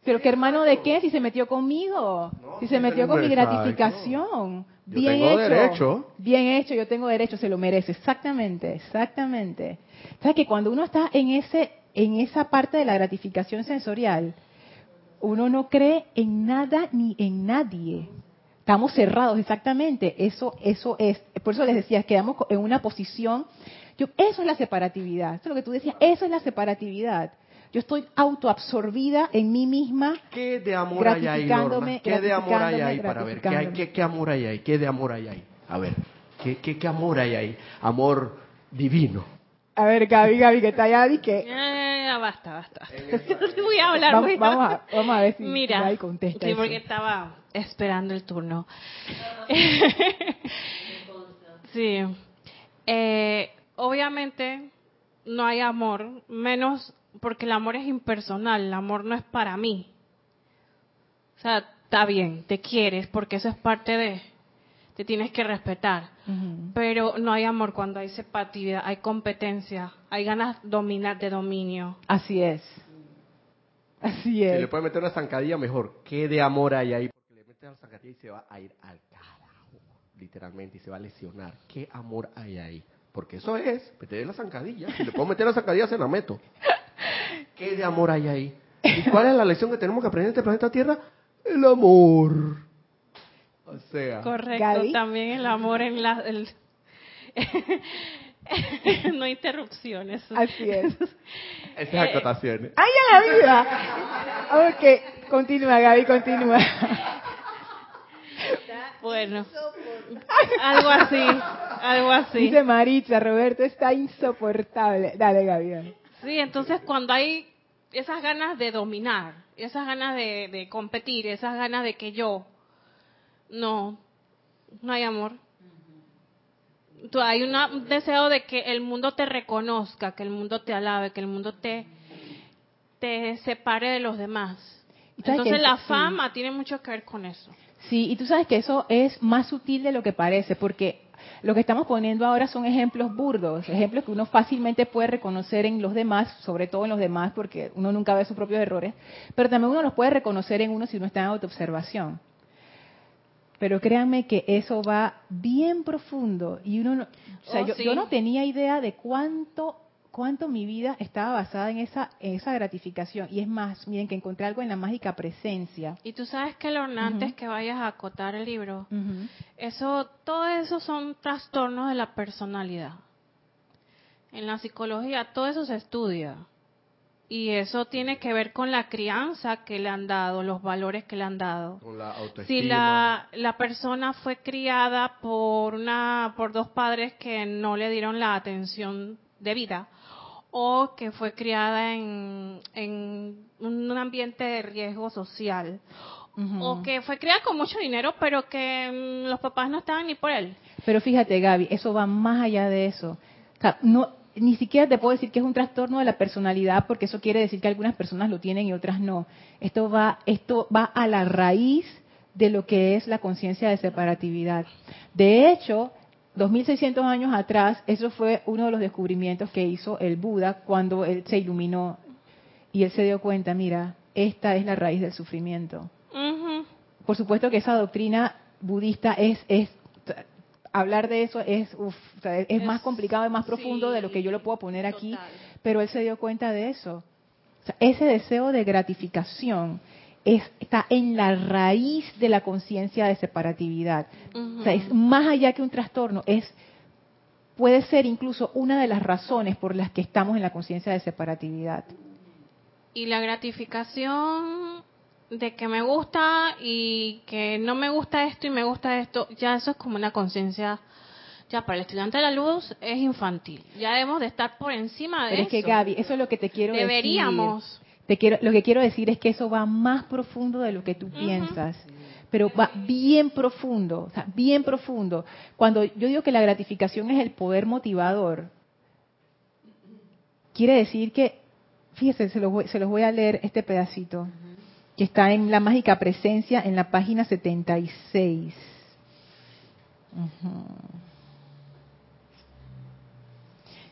Pero qué hermano de qué si se metió conmigo, si se metió con mi gratificación. Yo Bien tengo hecho. derecho. Bien hecho, yo tengo derecho, se lo merece. Exactamente, exactamente. ¿Sabes que cuando uno está en ese en esa parte de la gratificación sensorial, uno no cree en nada ni en nadie. Estamos cerrados, exactamente. Eso, eso es. Por eso les decía, quedamos en una posición. Yo, eso es la separatividad. Eso es lo que tú decías. Eso es la separatividad. Yo estoy autoabsorbida en mí misma. ¿Qué de amor hay ahí, Norma? ¿Qué de amor hay ahí para ver? ¿Qué, hay, gratificándome. qué, qué amor hay ahí? ¿Qué de amor hay ahí? A ver, ¿qué, qué, qué amor hay ahí? Amor divino. A ver, Gaby, Gaby, que está allá y que. Ya, ya, basta, basta. voy a hablar. Vamos, voy a- vamos a, vamos a ver si Mira, Gaby contesta. sí, eso. porque estaba esperando el turno. sí. Eh, obviamente no hay amor, menos porque el amor es impersonal, el amor no es para mí. O sea, está bien, te quieres porque eso es parte de, te tienes que respetar. Pero no hay amor cuando hay separatividad, hay competencia, hay ganas de dominar, de dominio. Así es. Así Si es. le puede meter una zancadilla, mejor. ¿Qué de amor hay ahí? Porque le mete la zancadilla y se va a ir al carajo, literalmente, y se va a lesionar. ¿Qué amor hay ahí? Porque eso es, meter la zancadilla. Si le puedo meter la zancadilla, se la meto. ¿Qué de amor hay ahí? ¿Y cuál es la lección que tenemos que aprender en este planeta Tierra? El amor. O sea, Correcto, Gaby. también el amor en la... el- no interrupciones. Así es. esas acotaciones. ¡Ay, a la vida! Ok, continúa, Gaby, continúa. Bueno, algo así, algo así. Dice Maritza, Roberto está insoportable. Dale, Gaby. dale. Sí, entonces cuando hay esas ganas de dominar, esas ganas de, de competir, esas ganas de que yo, no, no hay amor. Tú- hay una- un deseo de que el mundo te reconozca, que el mundo te alabe, que el mundo te, te separe de los demás. ¿Y sabes Entonces la eso- sí. fama tiene mucho que ver con eso. Sí, y tú sabes que eso es más sutil de lo que parece, porque lo que estamos poniendo ahora son ejemplos burdos, ejemplos que uno fácilmente puede reconocer en los demás, sobre todo en los demás, porque uno nunca ve sus propios errores, pero también uno los puede reconocer en uno si uno está en autoobservación. Pero créanme que eso va bien profundo y uno, no, o sea, Oh, yo, sí. yo no tenía idea de cuánto cuánto mi vida estaba basada en esa en esa gratificación y es más, miren que encontré algo en la mágica presencia. Y tú sabes que Lorna, antes Ujú. que vayas a acotar el libro. Eso, todo eso son trastornos de la personalidad. En la psicología todo eso se estudia. Y eso tiene que ver con la crianza que le han dado, los valores que le han dado. Con la autoestima. Si la, la persona fue criada por una, por dos padres que no le dieron la atención debida, o que fue criada en, en un ambiente de riesgo social, o que fue criada con mucho dinero, pero que mm, los papás no estaban ni por él. Pero fíjate, Gaby, eso va más allá de eso. O sea, no, ni siquiera te puedo decir que es un trastorno de la personalidad, porque eso quiere decir que algunas personas lo tienen y otras no. Esto va, esto va a la raíz de lo que es la conciencia de separatividad. De hecho, 2600 años atrás, eso fue uno de los descubrimientos que hizo el Buda cuando él se iluminó y él se dio cuenta, mira, esta es la raíz del sufrimiento por supuesto que esa doctrina budista es, es hablar de eso es, uf, o sea, es, es más complicado y más profundo sí, de lo que yo lo puedo poner aquí, total. pero él se dio cuenta de eso. O sea, ese deseo de gratificación es, está en la raíz de la conciencia de separatividad. O sea, es más allá que un trastorno, es puede ser incluso una de las razones por las que estamos en la conciencia de separatividad. Y la gratificación de que me gusta y que no me gusta esto y me gusta esto, ya eso es como una conciencia, ya para el estudiante de la luz es infantil. Ya debemos de estar por encima de Pero es eso. que Gaby, eso es lo que te quiero decir. Deberíamos. Te quiero, lo que quiero decir es que eso va más profundo de lo que tú piensas, pero va bien profundo, o sea, bien profundo. Cuando yo digo que la gratificación es el poder motivador, quiere decir que, fíjese, se los voy, se los voy a leer este pedacito, que está en la mágica presencia en la página 76. Ujú.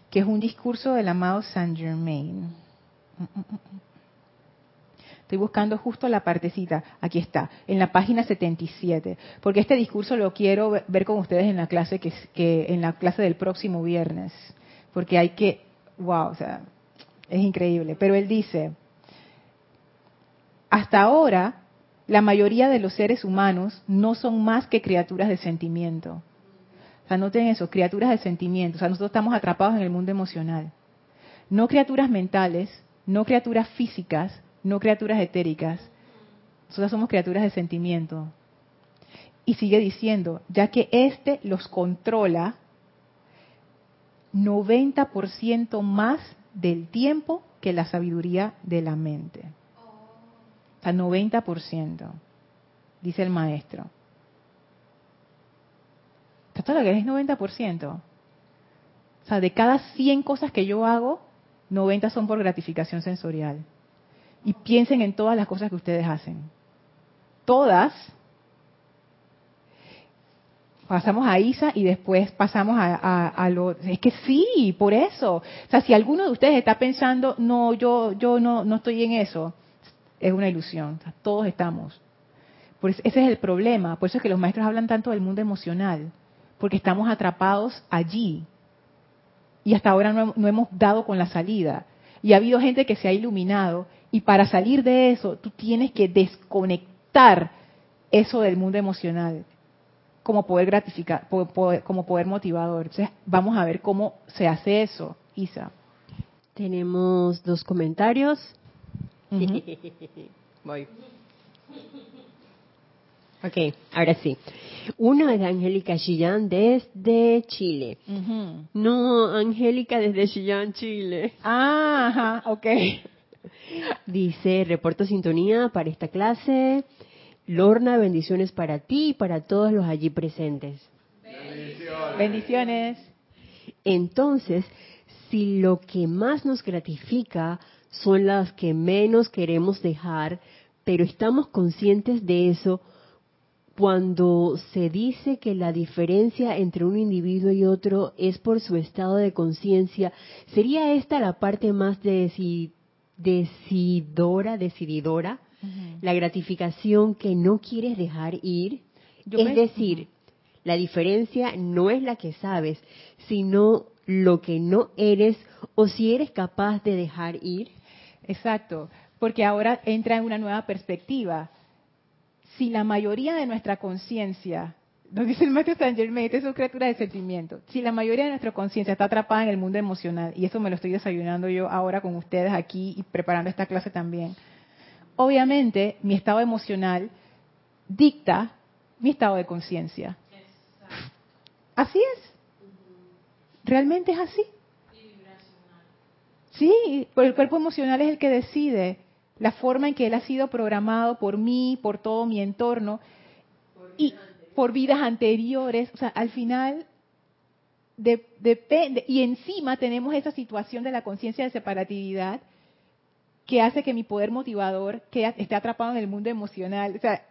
Que es un discurso del amado Saint Germain. Estoy buscando justo la partecita. Aquí está, en la página 77. Porque este discurso lo quiero ver con ustedes en la clase que, que en la clase del próximo viernes. Porque hay que, wow, o sea, es increíble. Pero él dice, hasta ahora la mayoría de los seres humanos no son más que criaturas de sentimiento. O sea, noten eso, criaturas de sentimiento. O sea, nosotros estamos atrapados en el mundo emocional. No criaturas mentales, no criaturas físicas, no criaturas etéricas. Nosotros somos criaturas de sentimiento. Y sigue diciendo, ya que éste los controla 90% más del tiempo que la sabiduría de la mente. Sea, 90%, dice el maestro. ¿Está lo que es 90%? O sea, de cada 100 cosas que yo hago, 90 son por gratificación sensorial. Y piensen en todas las cosas que ustedes hacen. Todas. Pasamos a Isa y después pasamos a, a, lo... Es que sí, por eso. O sea, si alguno de ustedes está pensando, no, yo, yo no, no estoy en eso, es una ilusión. todos estamos. Pues ese es el problema. Por eso es que los maestros hablan tanto del mundo emocional. Porque estamos atrapados allí. Y hasta ahora no, no hemos dado con la salida. Y ha habido gente que se ha iluminado y para salir de eso, tú tienes que desconectar eso del mundo emocional como poder gratificar, como poder motivador. Entonces, vamos a ver cómo se hace eso, Isa. Tenemos dos comentarios. Voy. Ok, ahora sí. Uno es de Angélica Chillán desde Chile. No, Angélica desde Chillán, Chile. Ah, ajá, ok. Dice, reporto sintonía para esta clase. Lorna, bendiciones para ti y para todos los allí presentes. Bendiciones. bendiciones. Entonces, si lo que más nos gratifica son las que menos queremos dejar, pero estamos conscientes de eso, cuando se dice que la diferencia entre un individuo y otro es por su estado de conciencia, ¿sería esta la parte más de decidora, decididora, la gratificación que no quieres dejar ir. es decir, la diferencia no es la que sabes, sino lo que no eres o si eres capaz de dejar ir. Exacto, porque ahora entra en una nueva perspectiva. Si la mayoría de nuestra conciencia nos dice el maestro Saint Germain, es una criatura de sentimiento. Si la mayoría de nuestra conciencia está atrapada en el mundo emocional, y eso me lo estoy desayunando yo ahora con ustedes aquí y preparando esta clase también, obviamente mi estado emocional dicta mi estado de conciencia. Así es. Realmente es así. Sí, pero el cuerpo emocional es el que decide la forma en que él ha sido programado por mí, por todo mi entorno y por vidas anteriores. O sea, al final depende. Y encima tenemos esa situación de la conciencia de separatividad que hace que mi poder motivador esté atrapado en el mundo emocional. O sea,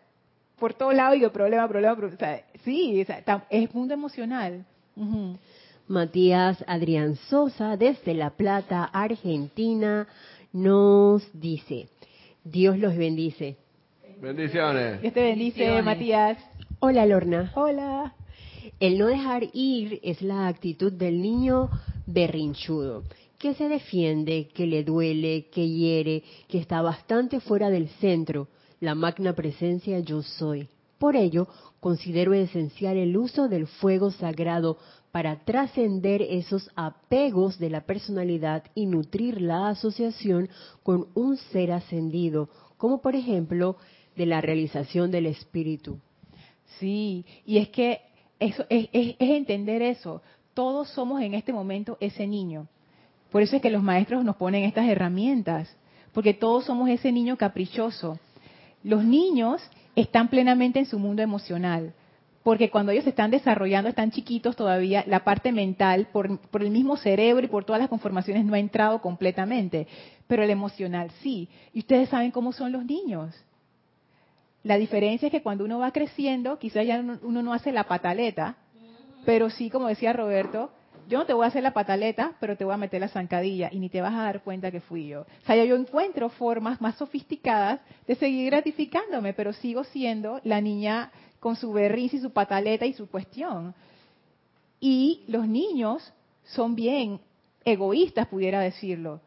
por todo lado digo problema, problema, problema. O sea, sí, es mundo emocional. Matías Adrián Sosa, desde La Plata, Argentina, nos dice, Dios los bendice. Bendiciones. Dios te bendice, Matías. Hola, Lorna. Hola. El no dejar ir es la actitud del niño berrinchudo, que se defiende, que le duele, que hiere, que está bastante fuera del centro, la magna presencia yo soy. Por ello, considero esencial el uso del fuego sagrado para trascender esos apegos de la personalidad y nutrir la asociación con un ser ascendido, como por ejemplo de la realización del espíritu. Sí, y es que eso es, es, entender eso. Todos somos en este momento ese niño. Por eso es que los maestros nos ponen estas herramientas, porque todos somos ese niño caprichoso. Los niños están plenamente en su mundo emocional, porque cuando ellos se están desarrollando, están chiquitos todavía, la parte mental, por, por, el mismo cerebro y por todas las conformaciones, no ha entrado completamente, pero el emocional sí. Y ustedes saben cómo son los niños. La diferencia es que cuando uno va creciendo, quizás ya uno no hace la pataleta, pero sí, como decía Roberto, yo no te voy a hacer la pataleta, pero te voy a meter la zancadilla y ni te vas a dar cuenta que fui yo. O sea, yo encuentro formas más sofisticadas de seguir gratificándome, pero sigo siendo la niña con su berriz y su pataleta y su cuestión. Y los niños son bien egoístas, pudiera decirlo.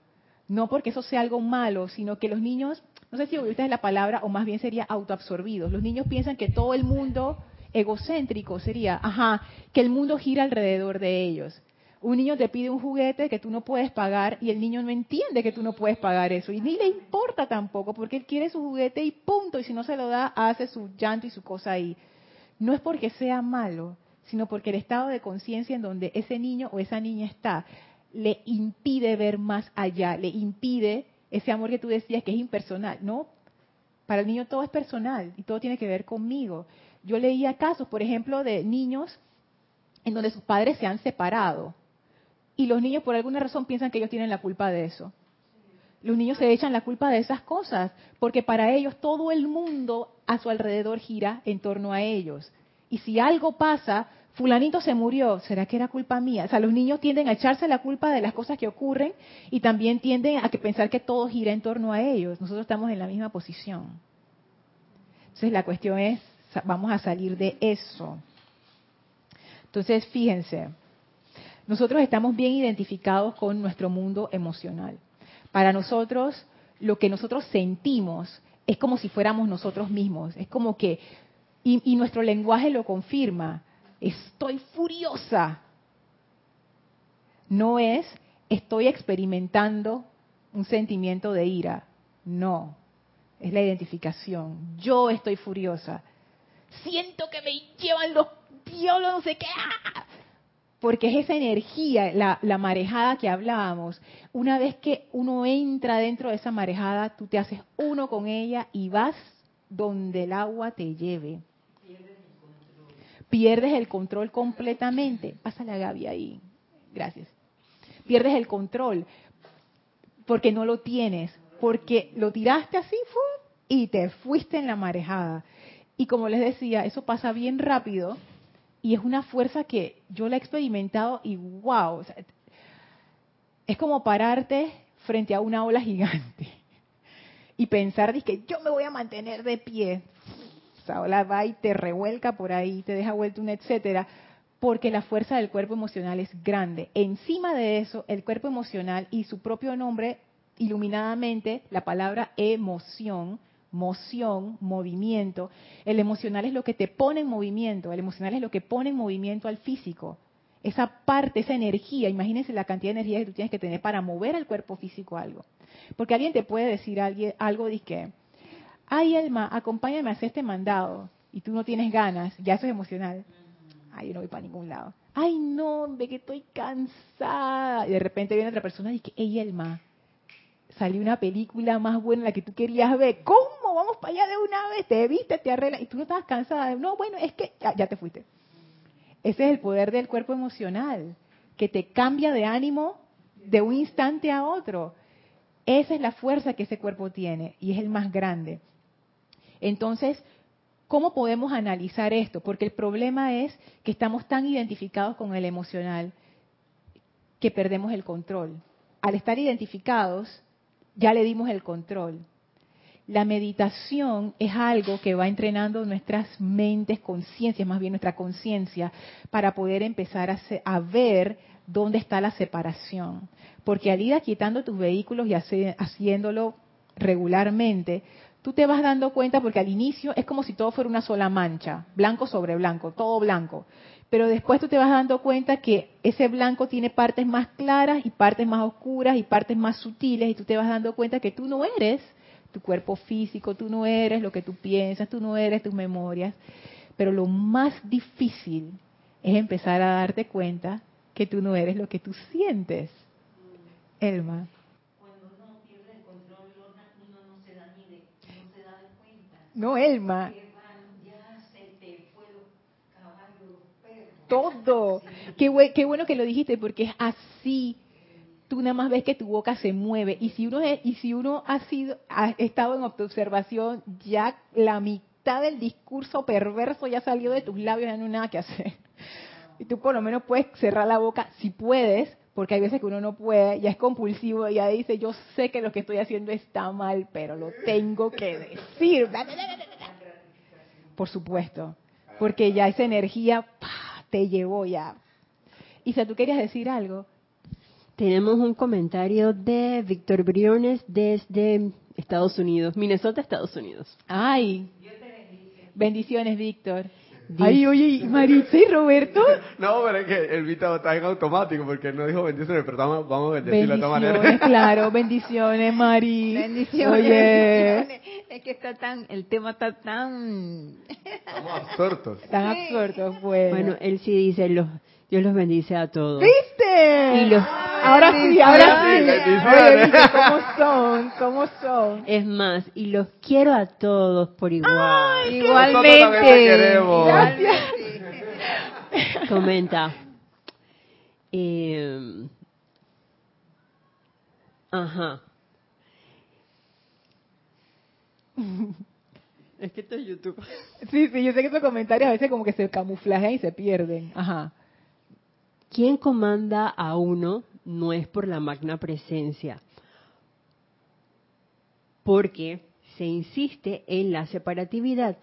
No porque eso sea algo malo, sino que los niños, no sé si egoístas es la palabra, o más bien sería autoabsorbidos. Los niños piensan que todo el mundo egocéntrico sería, ajá, que el mundo gira alrededor de ellos. Un niño te pide un juguete que tú no puedes pagar y el niño no entiende que tú no puedes pagar eso y ni le importa tampoco porque él quiere su juguete y punto y si no se lo da hace su llanto y su cosa ahí. No es porque sea malo, sino porque el estado de conciencia en donde ese niño o esa niña está le impide ver más allá, le impide ese amor que tú decías que es impersonal. No, para el niño todo es personal y todo tiene que ver conmigo. Yo leía casos, por ejemplo, de niños en donde sus padres se han separado y los niños por alguna razón piensan que ellos tienen la culpa de eso. Los niños se echan la culpa de esas cosas porque para ellos todo el mundo a su alrededor gira en torno a ellos. Y si algo pasa, fulanito se murió, ¿será que era culpa mía? O sea, los niños tienden a echarse la culpa de las cosas que ocurren y también tienden a que pensar que todo gira en torno a ellos. Nosotros estamos en la misma posición. Entonces la cuestión es, vamos a salir de eso. Entonces, fíjense, nosotros estamos bien identificados con nuestro mundo emocional. Para nosotros, lo que nosotros sentimos es como si fuéramos nosotros mismos. Es como que, y, nuestro lenguaje lo confirma, estoy furiosa. No es, estoy experimentando un sentimiento de ira. No, es la identificación. Yo estoy furiosa. Siento que me llevan los diablos, no sé qué porque es esa energía, la, marejada que hablábamos. Una vez que uno entra dentro de esa marejada, tú te haces uno con ella y vas donde el agua te lleve. Pierdes el control, completamente. Pásale a Gaby ahí. Gracias. Pierdes el control porque no lo tienes, porque lo tiraste así y te fuiste en la marejada. Y como les decía, eso pasa bien rápido y es una fuerza que yo la he experimentado y wow, es como pararte frente a una ola gigante y pensar que yo me voy a mantener de pie. Esa ola va y te revuelca por ahí, te deja vuelta una etcétera, porque la fuerza del cuerpo emocional es grande. Encima de eso, el cuerpo emocional y su propio nombre, iluminadamente, la palabra emoción, moción, movimiento. El emocional es lo que te pone en movimiento, el emocional es lo que pone en movimiento al físico. Esa parte, esa energía, imagínense la cantidad de energía que tú tienes que tener para mover al cuerpo físico algo. Porque alguien te puede decir algo de que, ay Elma, acompáñame a hacer este mandado, y tú no tienes ganas, ya eso es emocional. Ay, yo no voy para ningún lado. Ay, no, ve que estoy cansada. Y de repente viene otra persona y dice, hey Elma, salió una película más buena la que tú querías ver. ¿Cómo? Vamos para allá de una vez, te viste, te arreglas. Y tú no estabas cansada. No, bueno, es que ya, te fuiste. Ese es el poder del cuerpo emocional, que te cambia de ánimo de un instante a otro. Esa es la fuerza que ese cuerpo tiene y es el más grande. Entonces, ¿cómo podemos analizar esto? Porque el problema es que estamos tan identificados con el emocional que perdemos el control. Al estar identificados, ya le dimos el control. La meditación es algo que va entrenando nuestras mentes, conciencias, más bien nuestra conciencia, para poder empezar a, ver dónde está la separación. Porque al ir quitando tus vehículos y haciéndolo regularmente, tú te vas dando cuenta porque al inicio es como si todo fuera una sola mancha, blanco sobre blanco, todo blanco pero después tú te vas dando cuenta que ese blanco tiene partes más claras y partes más oscuras y partes más sutiles y tú te vas dando cuenta que tú no eres tu cuerpo físico, tú no eres lo que tú piensas, tú no eres tus memorias, pero lo más difícil es empezar a darte cuenta que tú no eres lo que tú sientes. Elma. Cuando uno pierde el control, uno no se da ni de, no se da cuenta. No, Elma. todo. Qué, qué bueno que lo dijiste porque es así. Tú nada más ves que tu boca se mueve y si uno y si uno ha sido ha estado en observación ya la mitad del discurso perverso ya salió de tus labios ya no hay nada que hacer. y tú por lo menos puedes cerrar la boca si puedes, porque hay veces que uno no puede, ya es compulsivo, ya dice, yo sé que lo que estoy haciendo está mal, pero lo tengo que decir. Por supuesto, porque ya esa energía te llevó ya. Isa, ¿tú querías decir algo? Tenemos un comentario de Víctor Briones desde Estados Unidos, Minnesota, Estados Unidos. Ay, bendiciones, Víctor. Ay, oye, Maritza y Roberto. No, pero es que el Vita está en automático porque no dijo bendiciones, pero vamos, vamos a bendecirlo de todas maneras. claro, bendiciones, Mari. Bendiciones, bendiciones. Es que está tan, el tema está tan... Estamos absortos. Tan absortos, pues. Bueno, él sí dice, los, Dios los bendice a todos. ¿Viste? Y los, ahora sí, ahora sí. Oye, ¿viste cómo son? ¿Cómo son? Es más, y los quiero a todos por igual. Ay, Igualmente. Te queremos. Gracias. Comenta. Eh, ajá. Es que esto es YouTube. Sí, sí, yo sé que esos comentarios a veces como que se camuflajean y se pierden. Ajá. Quien comanda a uno no es por la magna presencia, porque se insiste en la separatividad.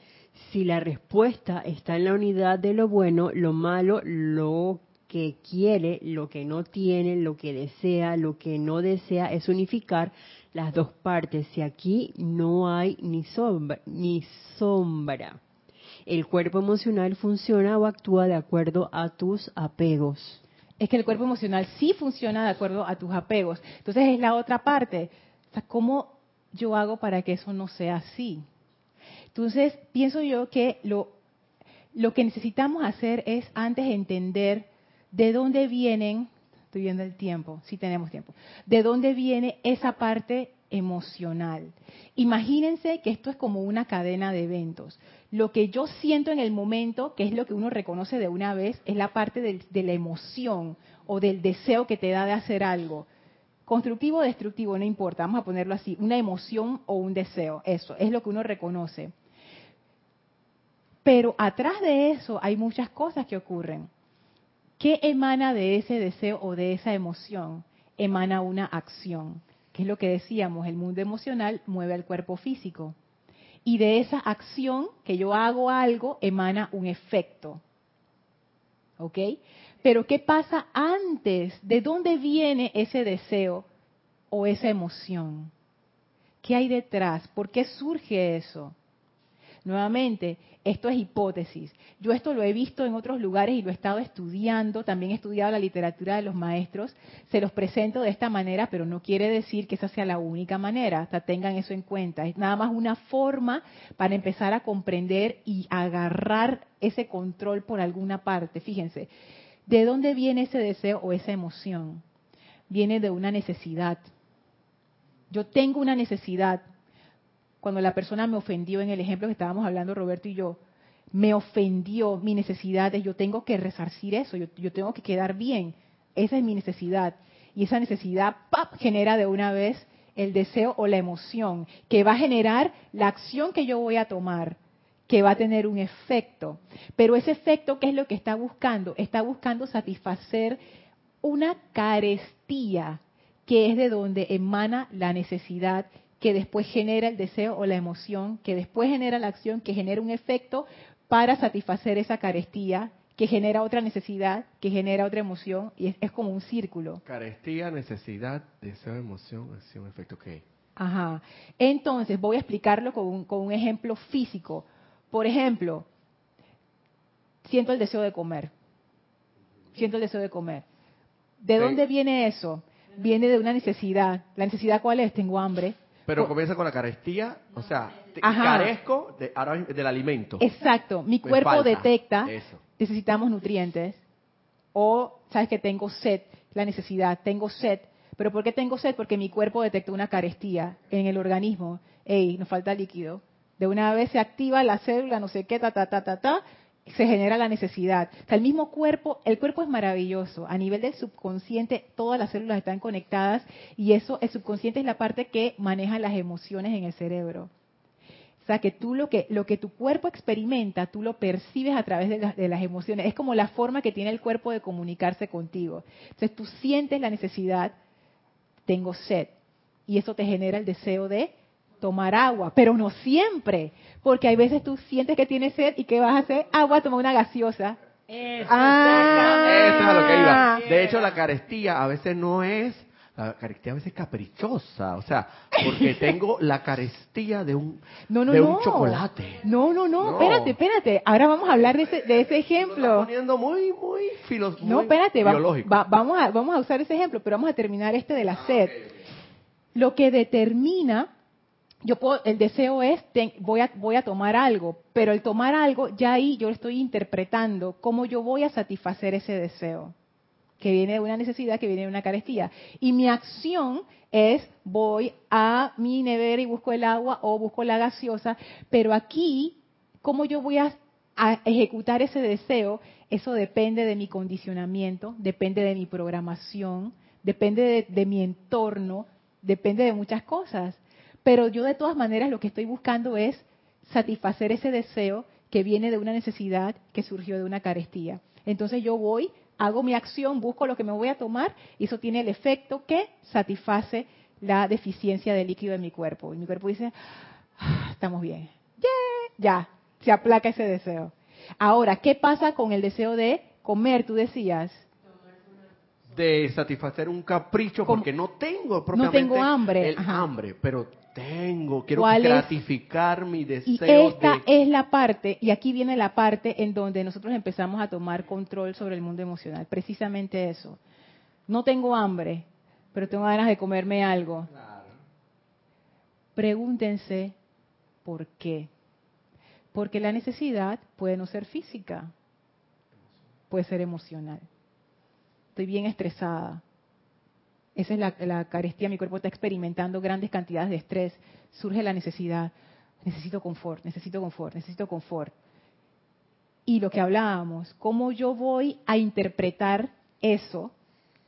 Si la respuesta está en la unidad de lo bueno, lo malo, lo que quiere, lo que no tiene, lo que desea, lo que no desea, es unificar las dos partes. Si aquí no hay ni sombra, ni sombra. El cuerpo emocional funciona o actúa de acuerdo a tus apegos. Es que el cuerpo emocional sí funciona de acuerdo a tus apegos. Entonces es la otra parte. ¿cómo yo hago para que eso no sea así? Entonces, pienso yo que lo, lo que necesitamos hacer es antes entender de dónde vienen, estoy viendo el tiempo, si tenemos tiempo, de dónde viene esa parte emocional. Imagínense que esto es como una cadena de eventos. Lo que yo siento en el momento, que es lo que uno reconoce de una vez, es la parte de la emoción o del deseo que te da de hacer algo. Constructivo o destructivo, no importa, vamos a ponerlo así, una emoción o un deseo, eso es lo que uno reconoce. Pero atrás de eso hay muchas cosas que ocurren. ¿Qué emana de ese deseo o de esa emoción? Emana una acción que es lo que decíamos, el mundo emocional mueve al cuerpo físico. Y de esa acción que yo hago algo emana un efecto. ¿Ok? Pero ¿qué pasa antes? ¿De dónde viene ese deseo o esa emoción? ¿Qué hay detrás? ¿Por qué surge eso? Nuevamente, esto es hipótesis. Yo esto lo he visto en otros lugares y lo he estado estudiando, también he estudiado la literatura de los maestros, se los presento de esta manera, pero no quiere decir que esa sea la única manera, hasta tengan eso en cuenta. Es nada más una forma para empezar a comprender y agarrar ese control por alguna parte. Fíjense, ¿de dónde viene ese deseo o esa emoción? Viene de una necesidad. Yo tengo una necesidad, cuando la persona me ofendió en el ejemplo que estábamos hablando Roberto y yo, me ofendió mi necesidad de yo tengo que resarcir eso, yo, tengo que quedar bien. Esa es mi necesidad. Y esa necesidad ¡pap! genera de una vez el deseo o la emoción, que va a generar la acción que yo voy a tomar, que va a tener un efecto. Pero ese efecto, ¿qué es lo que está buscando? Está buscando satisfacer una carestía, que es de donde emana la necesidad que después genera el deseo o la emoción, que después genera la acción, que genera un efecto para satisfacer esa carestía, que genera otra necesidad, que genera otra emoción, y es, como un círculo. Carestía, necesidad, deseo, emoción, acción, efecto, ¿qué? Ajá. Entonces, voy a explicarlo con un, con un ejemplo físico. Por ejemplo, siento el deseo de comer. Siento el deseo de comer. ¿De dónde viene eso? Viene de una necesidad. ¿La necesidad cuál es? Tengo hambre. Pero comienza con la carestía, o sea, carezco del alimento. Exacto, mi cuerpo detecta, necesitamos nutrientes, o sabes que tengo sed, la necesidad, tengo sed. ¿Pero por qué tengo sed? Porque mi cuerpo detecta una carestía en el organismo. Ey, nos falta líquido. De una vez se activa la célula, no sé qué, ta, ta, ta, ta, ta, se genera la necesidad. O sea, el mismo cuerpo, el cuerpo es maravilloso. A nivel del subconsciente, todas las células están conectadas y eso, el subconsciente es la parte que maneja las emociones en el cerebro. O sea, que tú lo que, lo que tu cuerpo experimenta, tú lo percibes a través de, de las emociones. Es como la forma que tiene el cuerpo de comunicarse contigo. Entonces tú sientes la necesidad, tengo sed. Y eso te genera el deseo de tomar agua, pero no siempre. Porque hay veces tú sientes que tienes sed y ¿qué vas a hacer? Agua, toma una gaseosa. Eso, Ah. Eso es a lo que iba. De hecho, la carestía a veces no es, la carestía a veces es caprichosa, o sea, porque tengo la carestía de un, No, no, de no. un chocolate. No, no, no, No. espérate, espérate. Ahora vamos a hablar de ese, de ese ejemplo. poniendo muy, muy filosófico. No, espérate, va- va- vamos, a, vamos a usar ese ejemplo, pero vamos a terminar este de la sed. Lo que determina, yo puedo, el deseo es, ten- voy, a, voy a tomar algo, pero el tomar algo, ya ahí yo estoy interpretando cómo yo voy a satisfacer ese deseo, que viene de una necesidad, que viene de una carestía. Y mi acción es, voy a mi nevera y busco el agua o busco la gaseosa, pero aquí, cómo yo voy a ejecutar ese deseo, eso depende de mi condicionamiento, depende de mi programación, depende de, de mi entorno, depende de muchas cosas. Pero yo de todas maneras lo que estoy buscando es satisfacer ese deseo que viene de una necesidad que surgió de una carestía. Entonces yo voy, hago mi acción, busco lo que me voy a tomar y eso tiene el efecto que satisface la deficiencia de líquido en mi cuerpo. Y mi cuerpo dice, "Ah, estamos bien, ¡Yeah! ya, se aplaca ese deseo. Ahora, ¿qué pasa con el deseo de comer? Tú decías, de satisfacer un capricho Como- porque no tengo propiamente tengo hambre, el ajá. hambre, pero tengo, quiero gratificar mi Y deseo esta de es la parte, y aquí viene la parte en donde nosotros empezamos a tomar control sobre el mundo emocional. Precisamente eso. No tengo hambre, pero tengo ganas de comerme algo. Pregúntense por qué. Porque la necesidad puede no ser física, puede ser emocional. Estoy bien estresada. Esa es la, la carestía, mi cuerpo está experimentando grandes cantidades de estrés. Surge la necesidad. Necesito confort, necesito confort, necesito confort. Y lo que hablábamos, cómo yo voy a interpretar eso,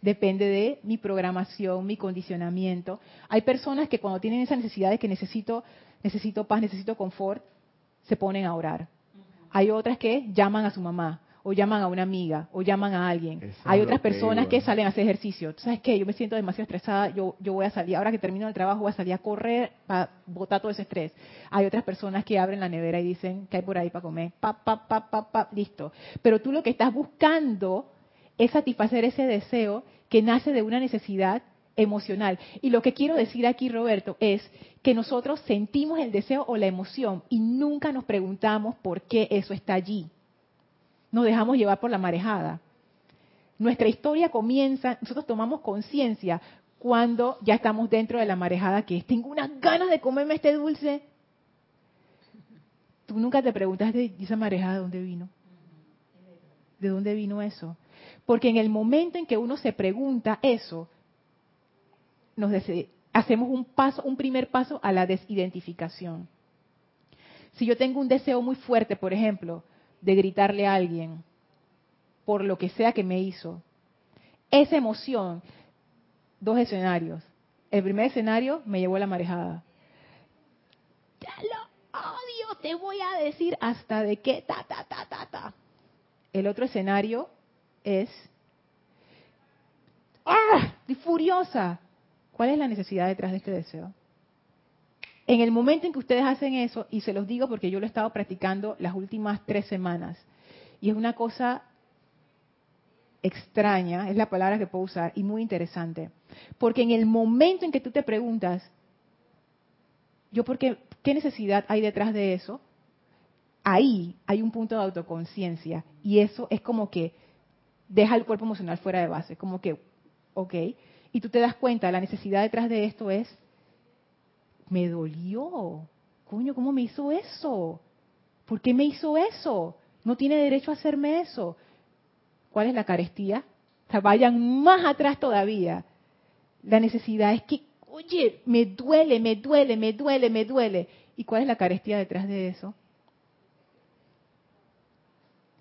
depende de mi programación, mi condicionamiento. Hay personas que cuando tienen esa necesidad de que necesito, necesito paz, necesito confort, se ponen a orar. Hay otras que llaman a su mamá, o llaman a una amiga, o llaman a alguien. Eso Hay otras personas que salen a hacer ejercicio. ¿Tú sabes qué? Yo me siento demasiado estresada, yo, yo voy a salir, ahora que termino el trabajo, voy a salir a correr para botar todo ese estrés. Hay otras personas que abren la nevera y dicen que hay por ahí para comer, pa, pa, pa, pa, pa, listo. Pero tú lo que estás buscando es satisfacer ese deseo que nace de una necesidad emocional. Y lo que quiero decir aquí, Roberto, es que nosotros sentimos el deseo o la emoción y nunca nos preguntamos por qué eso está allí. Nos dejamos llevar por la marejada. Nuestra historia comienza, nosotros tomamos conciencia cuando ya estamos dentro de la marejada que es, tengo unas ganas de comerme este dulce. Tú nunca te preguntaste, ¿y esa marejada de dónde vino? ¿De dónde vino eso? Porque en el momento en que uno se pregunta eso, hacemos un paso, un primer paso a la desidentificación. Si yo tengo un deseo muy fuerte, por ejemplo, de gritarle a alguien por lo que sea que me hizo, esa emoción, dos escenarios. El primer escenario me llevó a la marejada. Ya lo odio, te voy a decir hasta de qué, ta, ta, ta, ta, ta. El otro escenario es, ¡ah! Furiosa. ¿Cuál es la necesidad detrás de este deseo? En el momento en que ustedes hacen eso, y se los digo porque yo lo he estado practicando las últimas tres semanas, y es una cosa extraña, es la palabra que puedo usar, y muy interesante, porque en el momento en que tú te preguntas, yo porque, ¿qué necesidad hay detrás de eso? Ahí hay un punto de autoconciencia, y eso es como que deja el cuerpo emocional fuera de base, como que, ok, y tú te das cuenta, la necesidad detrás de esto es me dolió. Coño, ¿cómo me hizo eso? ¿Por qué me hizo eso? No tiene derecho a hacerme eso. ¿Cuál es la carestía? Vayan más atrás todavía. La necesidad es que, oye, me duele, me duele, me duele, me duele. ¿Y cuál es la carestía detrás de eso?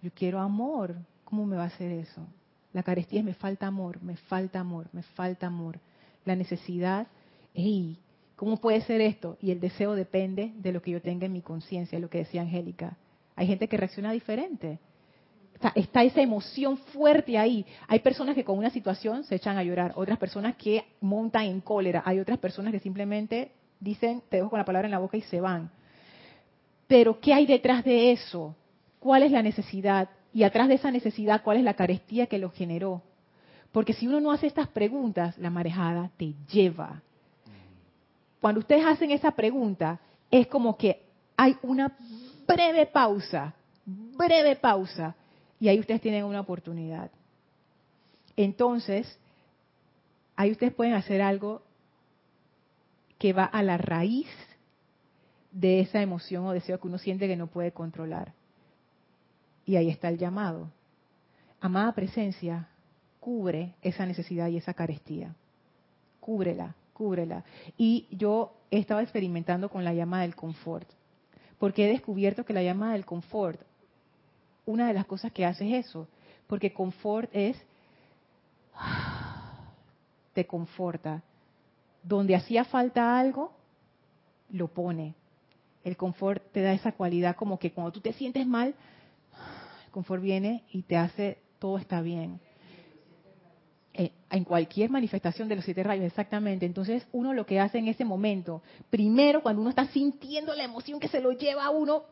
Yo quiero amor. ¿Cómo me va a hacer eso? La carestía es me falta amor, me falta amor, me falta amor. La necesidad, hey, ¿Cómo puede ser esto? Y el deseo depende de lo que yo tenga en mi conciencia, lo que decía Angélica. Hay gente que reacciona diferente. Está, está, esa emoción fuerte ahí. Hay personas que con una situación se echan a llorar, otras personas que montan en cólera, hay otras personas que simplemente dicen, te dejo con la palabra en la boca y se van. Pero ¿qué hay detrás de eso? ¿Cuál es la necesidad? Y atrás de esa necesidad, ¿cuál es la carestía que lo generó? Porque si uno no hace estas preguntas, la marejada te lleva. Cuando ustedes hacen esa pregunta, es como que hay una breve pausa, breve pausa, y ahí ustedes tienen una oportunidad. Entonces, ahí ustedes pueden hacer algo que va a la raíz de esa emoción o deseo que uno siente que no puede controlar. Y ahí está el llamado. Amada presencia, cubre esa necesidad y esa carestía. Cúbrela, cúbrela. Y yo he estado experimentando con la llama del confort, porque he descubierto que la llama del confort, una de las cosas que hace es eso, porque confort es, te conforta. Donde hacía falta algo, lo pone. El confort te da esa cualidad como que cuando tú te sientes mal, el confort viene y te hace todo está bien. Eh, en cualquier manifestación de los siete rayos, exactamente. Entonces, uno lo que hace en ese momento, primero cuando uno está sintiendo la emoción que se lo lleva a uno,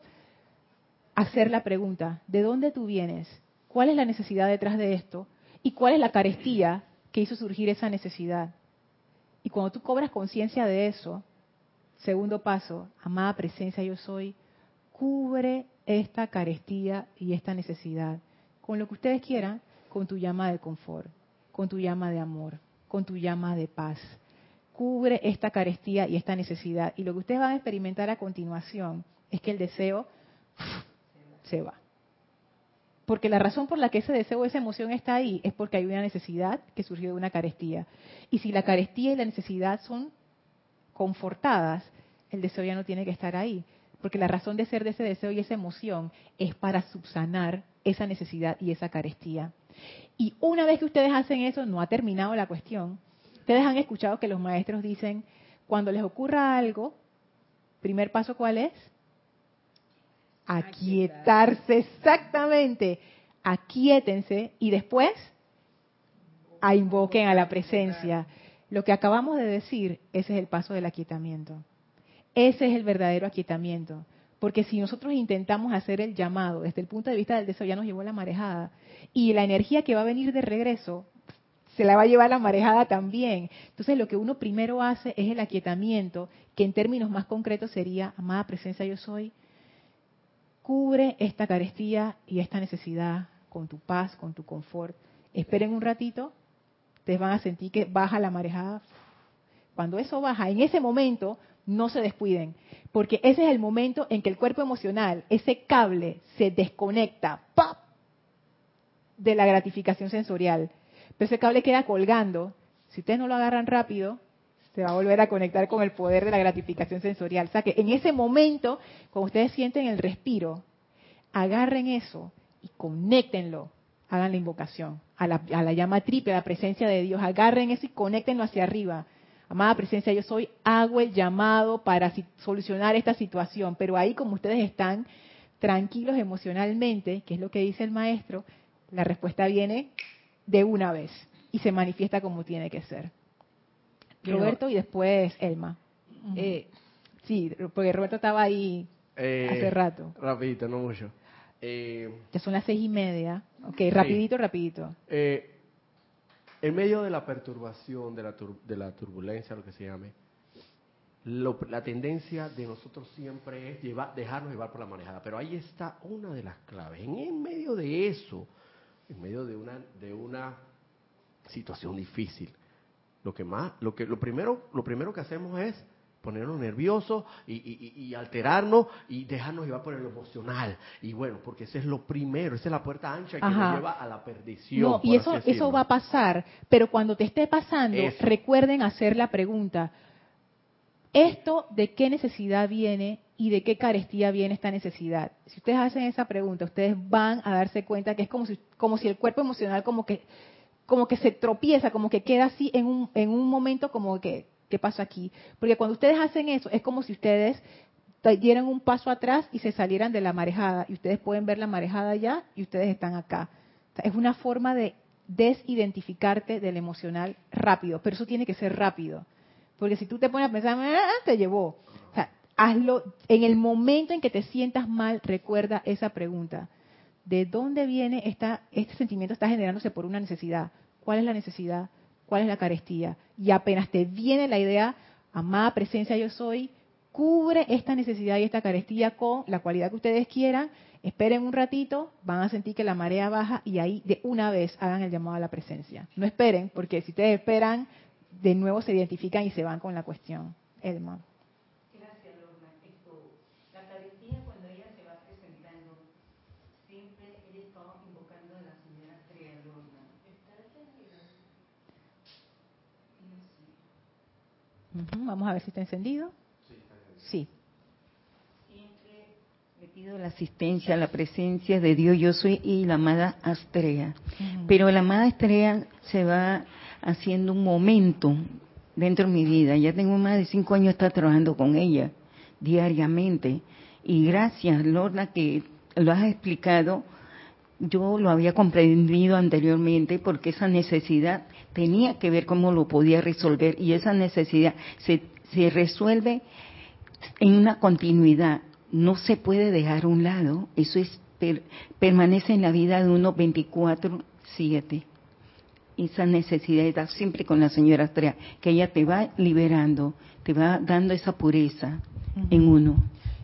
hacer la pregunta, ¿de dónde tú vienes? ¿Cuál es la necesidad detrás de esto? ¿Y cuál es la carestía que hizo surgir esa necesidad? Y cuando tú cobras conciencia de eso, segundo paso, amada presencia yo soy, cubre esta carestía y esta necesidad con lo que ustedes quieran, con tu llama de confort, con tu llama de amor, con tu llama de paz. Cubre esta carestía y esta necesidad. Y lo que ustedes van a experimentar a continuación es que el deseo se va. Porque la razón por la que ese deseo, esa emoción está ahí es porque hay una necesidad que surgió de una carestía. Y si la carestía y la necesidad son confortadas, el deseo ya no tiene que estar ahí. Porque la razón de ser de ese deseo y esa emoción es para subsanar esa necesidad y esa carestía. Y una vez que ustedes hacen eso, no ha terminado la cuestión. Ustedes han escuchado que los maestros dicen, cuando les ocurra algo, primer paso cuál es? Aquietarse, exactamente. Aquietense y después a invoquen a la presencia. Lo que acabamos de decir, ese es el paso del aquietamiento. Ese es el verdadero aquietamiento. Porque si nosotros intentamos hacer el llamado desde el punto de vista del deseo, ya nos llevó la marejada. Y la energía que va a venir de regreso se la va a llevar la marejada también. Entonces lo que uno primero hace es el aquietamiento, que en términos más concretos sería, amada presencia yo soy, cubre esta carestía y esta necesidad con tu paz, con tu confort. Esperen un ratito, ustedes van a sentir que baja la marejada. Cuando eso baja, en ese momento no se descuiden, porque ese es el momento en que el cuerpo emocional, ese cable, se desconecta de la gratificación sensorial. Pero ese cable queda colgando. Si ustedes no lo agarran rápido, se va a volver a conectar con el poder de la gratificación sensorial. O sea que en ese momento, cuando ustedes sienten el respiro, agarren eso y conéctenlo. Hagan la invocación a la, a la llama triple, a la presencia de Dios. Agarren eso y conéctenlo hacia arriba amada presencia, yo soy, hago el llamado para solucionar esta situación, pero ahí como ustedes están tranquilos emocionalmente, que es lo que dice el maestro, la respuesta viene de una vez y se manifiesta como tiene que ser. Roberto y después Elma. Eh, sí, porque Roberto estaba ahí Eh, hace rato. Rapidito, no mucho. Eh, Ya son las seis y media. Ok, rapidito, rapidito. eh, en medio de la perturbación, de la, tur- de la turbulencia, lo que se llame, lo- la tendencia de nosotros siempre es llevar, dejarnos llevar por la manejada. Pero ahí está una de las claves. En, medio de eso, en medio de una, de una situación difícil, lo que más, lo que, lo primero, lo primero que hacemos es ponernos nerviosos y, y- alterarnos y dejarnos llevar por el emocional. Y bueno, porque ese es lo primero, esa es la puerta ancha que Ajá. nos lleva a la perdición. No, y eso, eso va a pasar, pero cuando te esté pasando, Eso. recuerden hacer la pregunta, ¿esto de qué necesidad viene y de qué carestía viene esta necesidad? Si ustedes hacen esa pregunta, ustedes van a darse cuenta que es como si, como si el cuerpo emocional como que, como que se tropieza, como que queda así en un, en un momento como que, ¿Qué pasa aquí? Porque cuando ustedes hacen eso, es como si ustedes dieran un paso atrás y se salieran de la marejada. Y ustedes pueden ver la marejada allá y ustedes están acá. es una forma de desidentificarte del emocional rápido, pero eso tiene que ser rápido. Porque si tú te pones a pensar, ah, te llevó. Hazlo en el momento en que te sientas mal, recuerda esa pregunta. ¿De dónde viene esta, este sentimiento? Está generándose por una necesidad. ¿Cuál es la necesidad? ¿Cuál es la carestía? Y apenas te viene la idea, amada presencia yo soy, cubre esta necesidad y esta carestía con la cualidad que ustedes quieran. Esperen un ratito, van a sentir que la marea baja y ahí de una vez hagan el llamado a la presencia. No esperen, porque si ustedes esperan, de nuevo se identifican y se van con la cuestión. Edmond. Vamos a ver si está encendido. Sí. Siempre he pido la asistencia, la presencia de Dios, yo soy y la amada Astrea. Pero la amada Astrea se va haciendo un momento dentro de mi vida. Ya tengo más de cinco años estar trabajando con ella diariamente. Y gracias, Lorna, que lo has explicado. Yo lo había comprendido anteriormente porque esa necesidad tenía que ver cómo lo podía resolver y esa necesidad se, se resuelve en una continuidad. No se puede dejar a un lado, eso es permanece en la vida de uno 24/7. Esa necesidad está siempre con la señora Astrea, que ella te va liberando, te va dando esa pureza en uno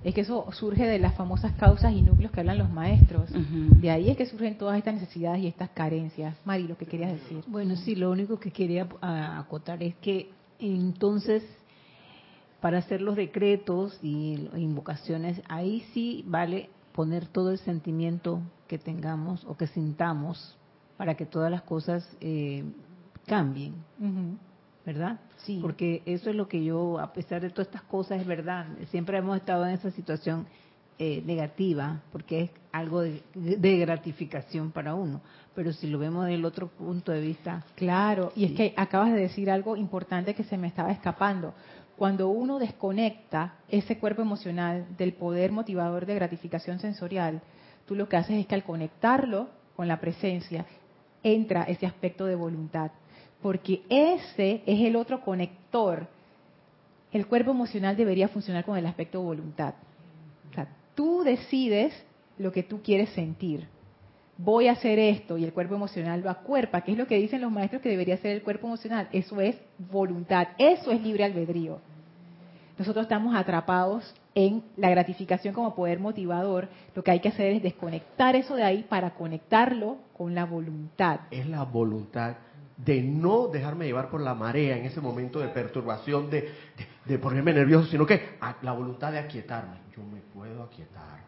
es que eso surge de las famosas causas y núcleos que hablan los maestros. De ahí es que surgen todas estas necesidades y estas carencias. Mari, lo que querías decir. Bueno, sí, lo único que quería acotar es que entonces, para hacer los decretos y invocaciones, ahí sí vale poner todo el sentimiento que tengamos o que sintamos para que todas las cosas eh, cambien. ¿Verdad? Sí. Porque eso es lo que yo, a pesar de todas estas cosas, es verdad. Siempre hemos estado en esa situación eh, negativa, porque es algo de, gratificación para uno. Pero si lo vemos del otro punto de vista. Claro, y es que acabas de decir algo importante que se me estaba escapando. Cuando uno desconecta ese cuerpo emocional del poder motivador de gratificación sensorial, tú lo que haces es que al conectarlo con la presencia, entra ese aspecto de voluntad porque ese es el otro conector. El cuerpo emocional debería funcionar con el aspecto voluntad. O sea, tú decides lo que tú quieres sentir. Voy a hacer esto y el cuerpo emocional lo acuerpa, que es lo que dicen los maestros que debería ser el cuerpo emocional. Eso es voluntad, eso es libre albedrío. Nosotros estamos atrapados en la gratificación como poder motivador. Lo que hay que hacer es desconectar eso de ahí para conectarlo con la voluntad. Es la voluntad de no dejarme llevar por la marea en ese momento de perturbación, de, de, ponerme nervioso, sino que la voluntad de aquietarme. Yo me puedo aquietar.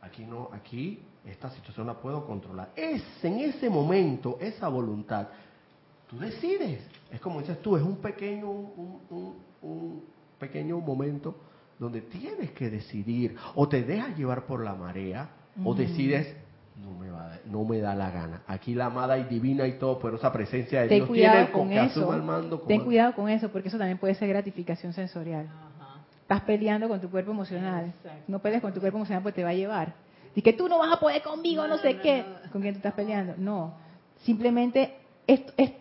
Aquí no, aquí esta situación la puedo controlar. Es en ese momento, esa voluntad, tú decides. Es como dices tú, es un pequeño, un, un pequeño momento donde tienes que decidir o te dejas llevar por la marea o decides no me, va, no me da la gana. Aquí la amada y divina y todo, pero esa presencia de Ten Dios cuidado con eso. Ten cuidado con eso, porque eso también puede ser gratificación sensorial. Estás peleando con tu cuerpo emocional. No pelees con tu cuerpo emocional porque te va a llevar. Y que tú no vas a poder conmigo, no, sé qué. ¿Con quién tú estás peleando? No. Simplemente esto es,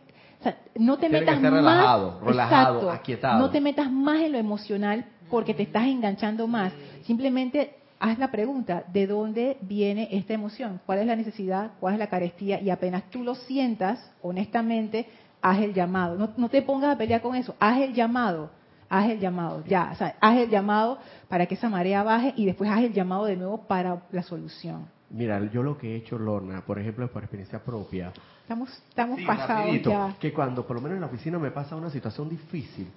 no te metas más relajado, relajado, aquietado. No te metas más en lo emocional porque te estás enganchando más. Simplemente haz la pregunta, ¿de dónde viene esta emoción? ¿Cuál es la necesidad? ¿Cuál es la carestía? Y apenas tú lo sientas, honestamente, haz el llamado. No, te pongas a pelear con eso, haz el llamado, haz el llamado, ya, o sea, haz el llamado para que esa marea baje y después haz el llamado de nuevo para la solución. Mira, yo lo que he hecho, Lorna, por ejemplo, por experiencia propia. Estamos, estamos pasados ya. Que cuando por lo menos en la oficina me pasa una situación difícil,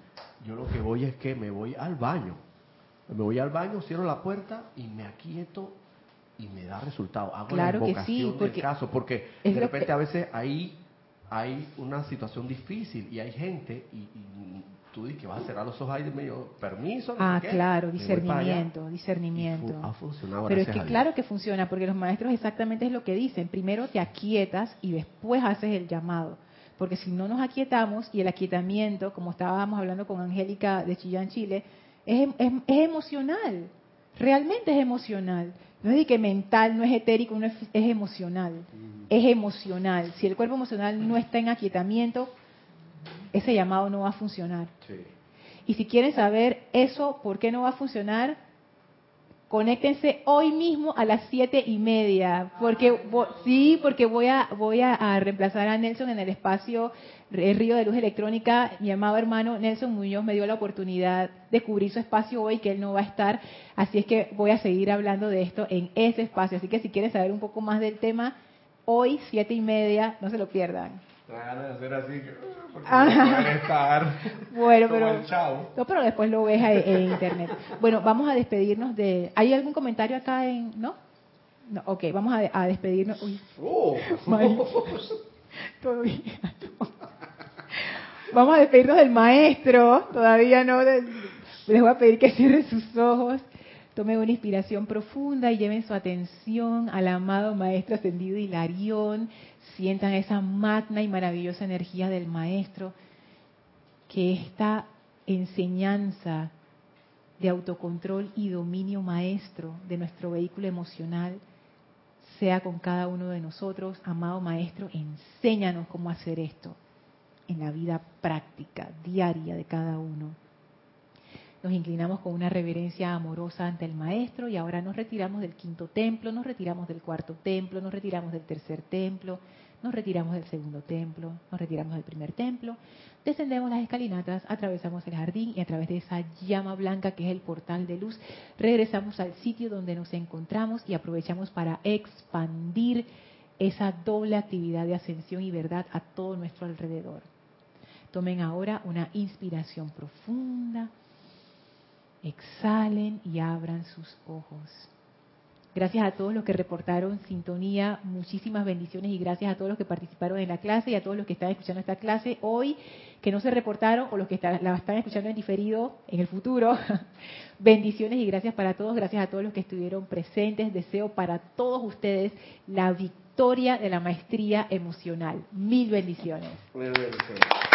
yo lo que voy es que me voy al baño me voy al baño, cierro la puerta y me aquieto y me da resultado. Hago claro la invocación que sí, porque caso, porque de repente a veces ahí hay una situación difícil y hay gente y, tú dices que vas a cerrar los ojos ahí de medio permiso. ah, claro, discernimiento, discernimiento. ha funcionado. Pero es que claro que funciona, porque los maestros exactamente es lo que dicen. Primero te aquietas y después haces el llamado. porque si no nos aquietamos, y el aquietamiento, como estábamos hablando con Angélica de Chillán, Chile, es, es, es emocional, realmente es emocional. No es de que mental, no es etérico, no es, es emocional. Es emocional. Si el cuerpo emocional no está en aquietamiento, ese llamado no va a funcionar. Sí. Y si quieren saber eso, ¿por qué no va a funcionar? Conéctense hoy mismo a las siete y media, porque vo- sí, porque voy a voy a, a reemplazar a Nelson en el espacio el Río de Luz Electrónica. Mi amado hermano Nelson Muñoz me dio la oportunidad de cubrir su espacio hoy, que él no va a estar, así es que voy a seguir hablando de esto en ese espacio. Así que si quieren saber un poco más del tema, hoy siete y media, no se lo pierdan. Ganas de hacer así, que, porque Ajá. no estar Bueno, pero el chavo. no, pero después lo ves en internet. Bueno, vamos a despedirnos de. ¿Hay algún comentario acá en no? No, ok, vamos a, a despedirnos. Uy, Oh. Todavía no. Vamos a despedirnos del maestro. Todavía no. les voy a pedir que cierren sus ojos. Tomen una inspiración profunda y lleven su atención al amado Maestro Ascendido Hilarión. Sientan esa magna y maravillosa energía del Maestro. Que esta enseñanza de autocontrol y dominio maestro de nuestro vehículo emocional sea con cada uno de nosotros. Amado Maestro, enséñanos cómo hacer esto en la vida práctica, diaria de cada uno. Nos inclinamos con una reverencia amorosa ante el Maestro y ahora nos retiramos del quinto templo, nos retiramos del cuarto templo, nos retiramos del tercer templo, nos retiramos del segundo templo, nos retiramos del primer templo, descendemos las escalinatas, atravesamos el jardín y a través de esa llama blanca que es el portal de luz, regresamos al sitio donde nos encontramos y aprovechamos para expandir esa doble actividad de ascensión y verdad a todo nuestro alrededor. Tomen ahora una inspiración profunda, exhalen y abran sus ojos. Gracias a todos los que reportaron sintonía, muchísimas bendiciones y gracias a todos los que participaron en la clase y a todos los que están escuchando esta clase hoy, que no se reportaron o los que la están escuchando en diferido en el futuro. bendiciones y gracias para todos, gracias a todos los que estuvieron presentes. Deseo para todos ustedes la victoria de la maestría emocional. Mil bendiciones. Bien, sí.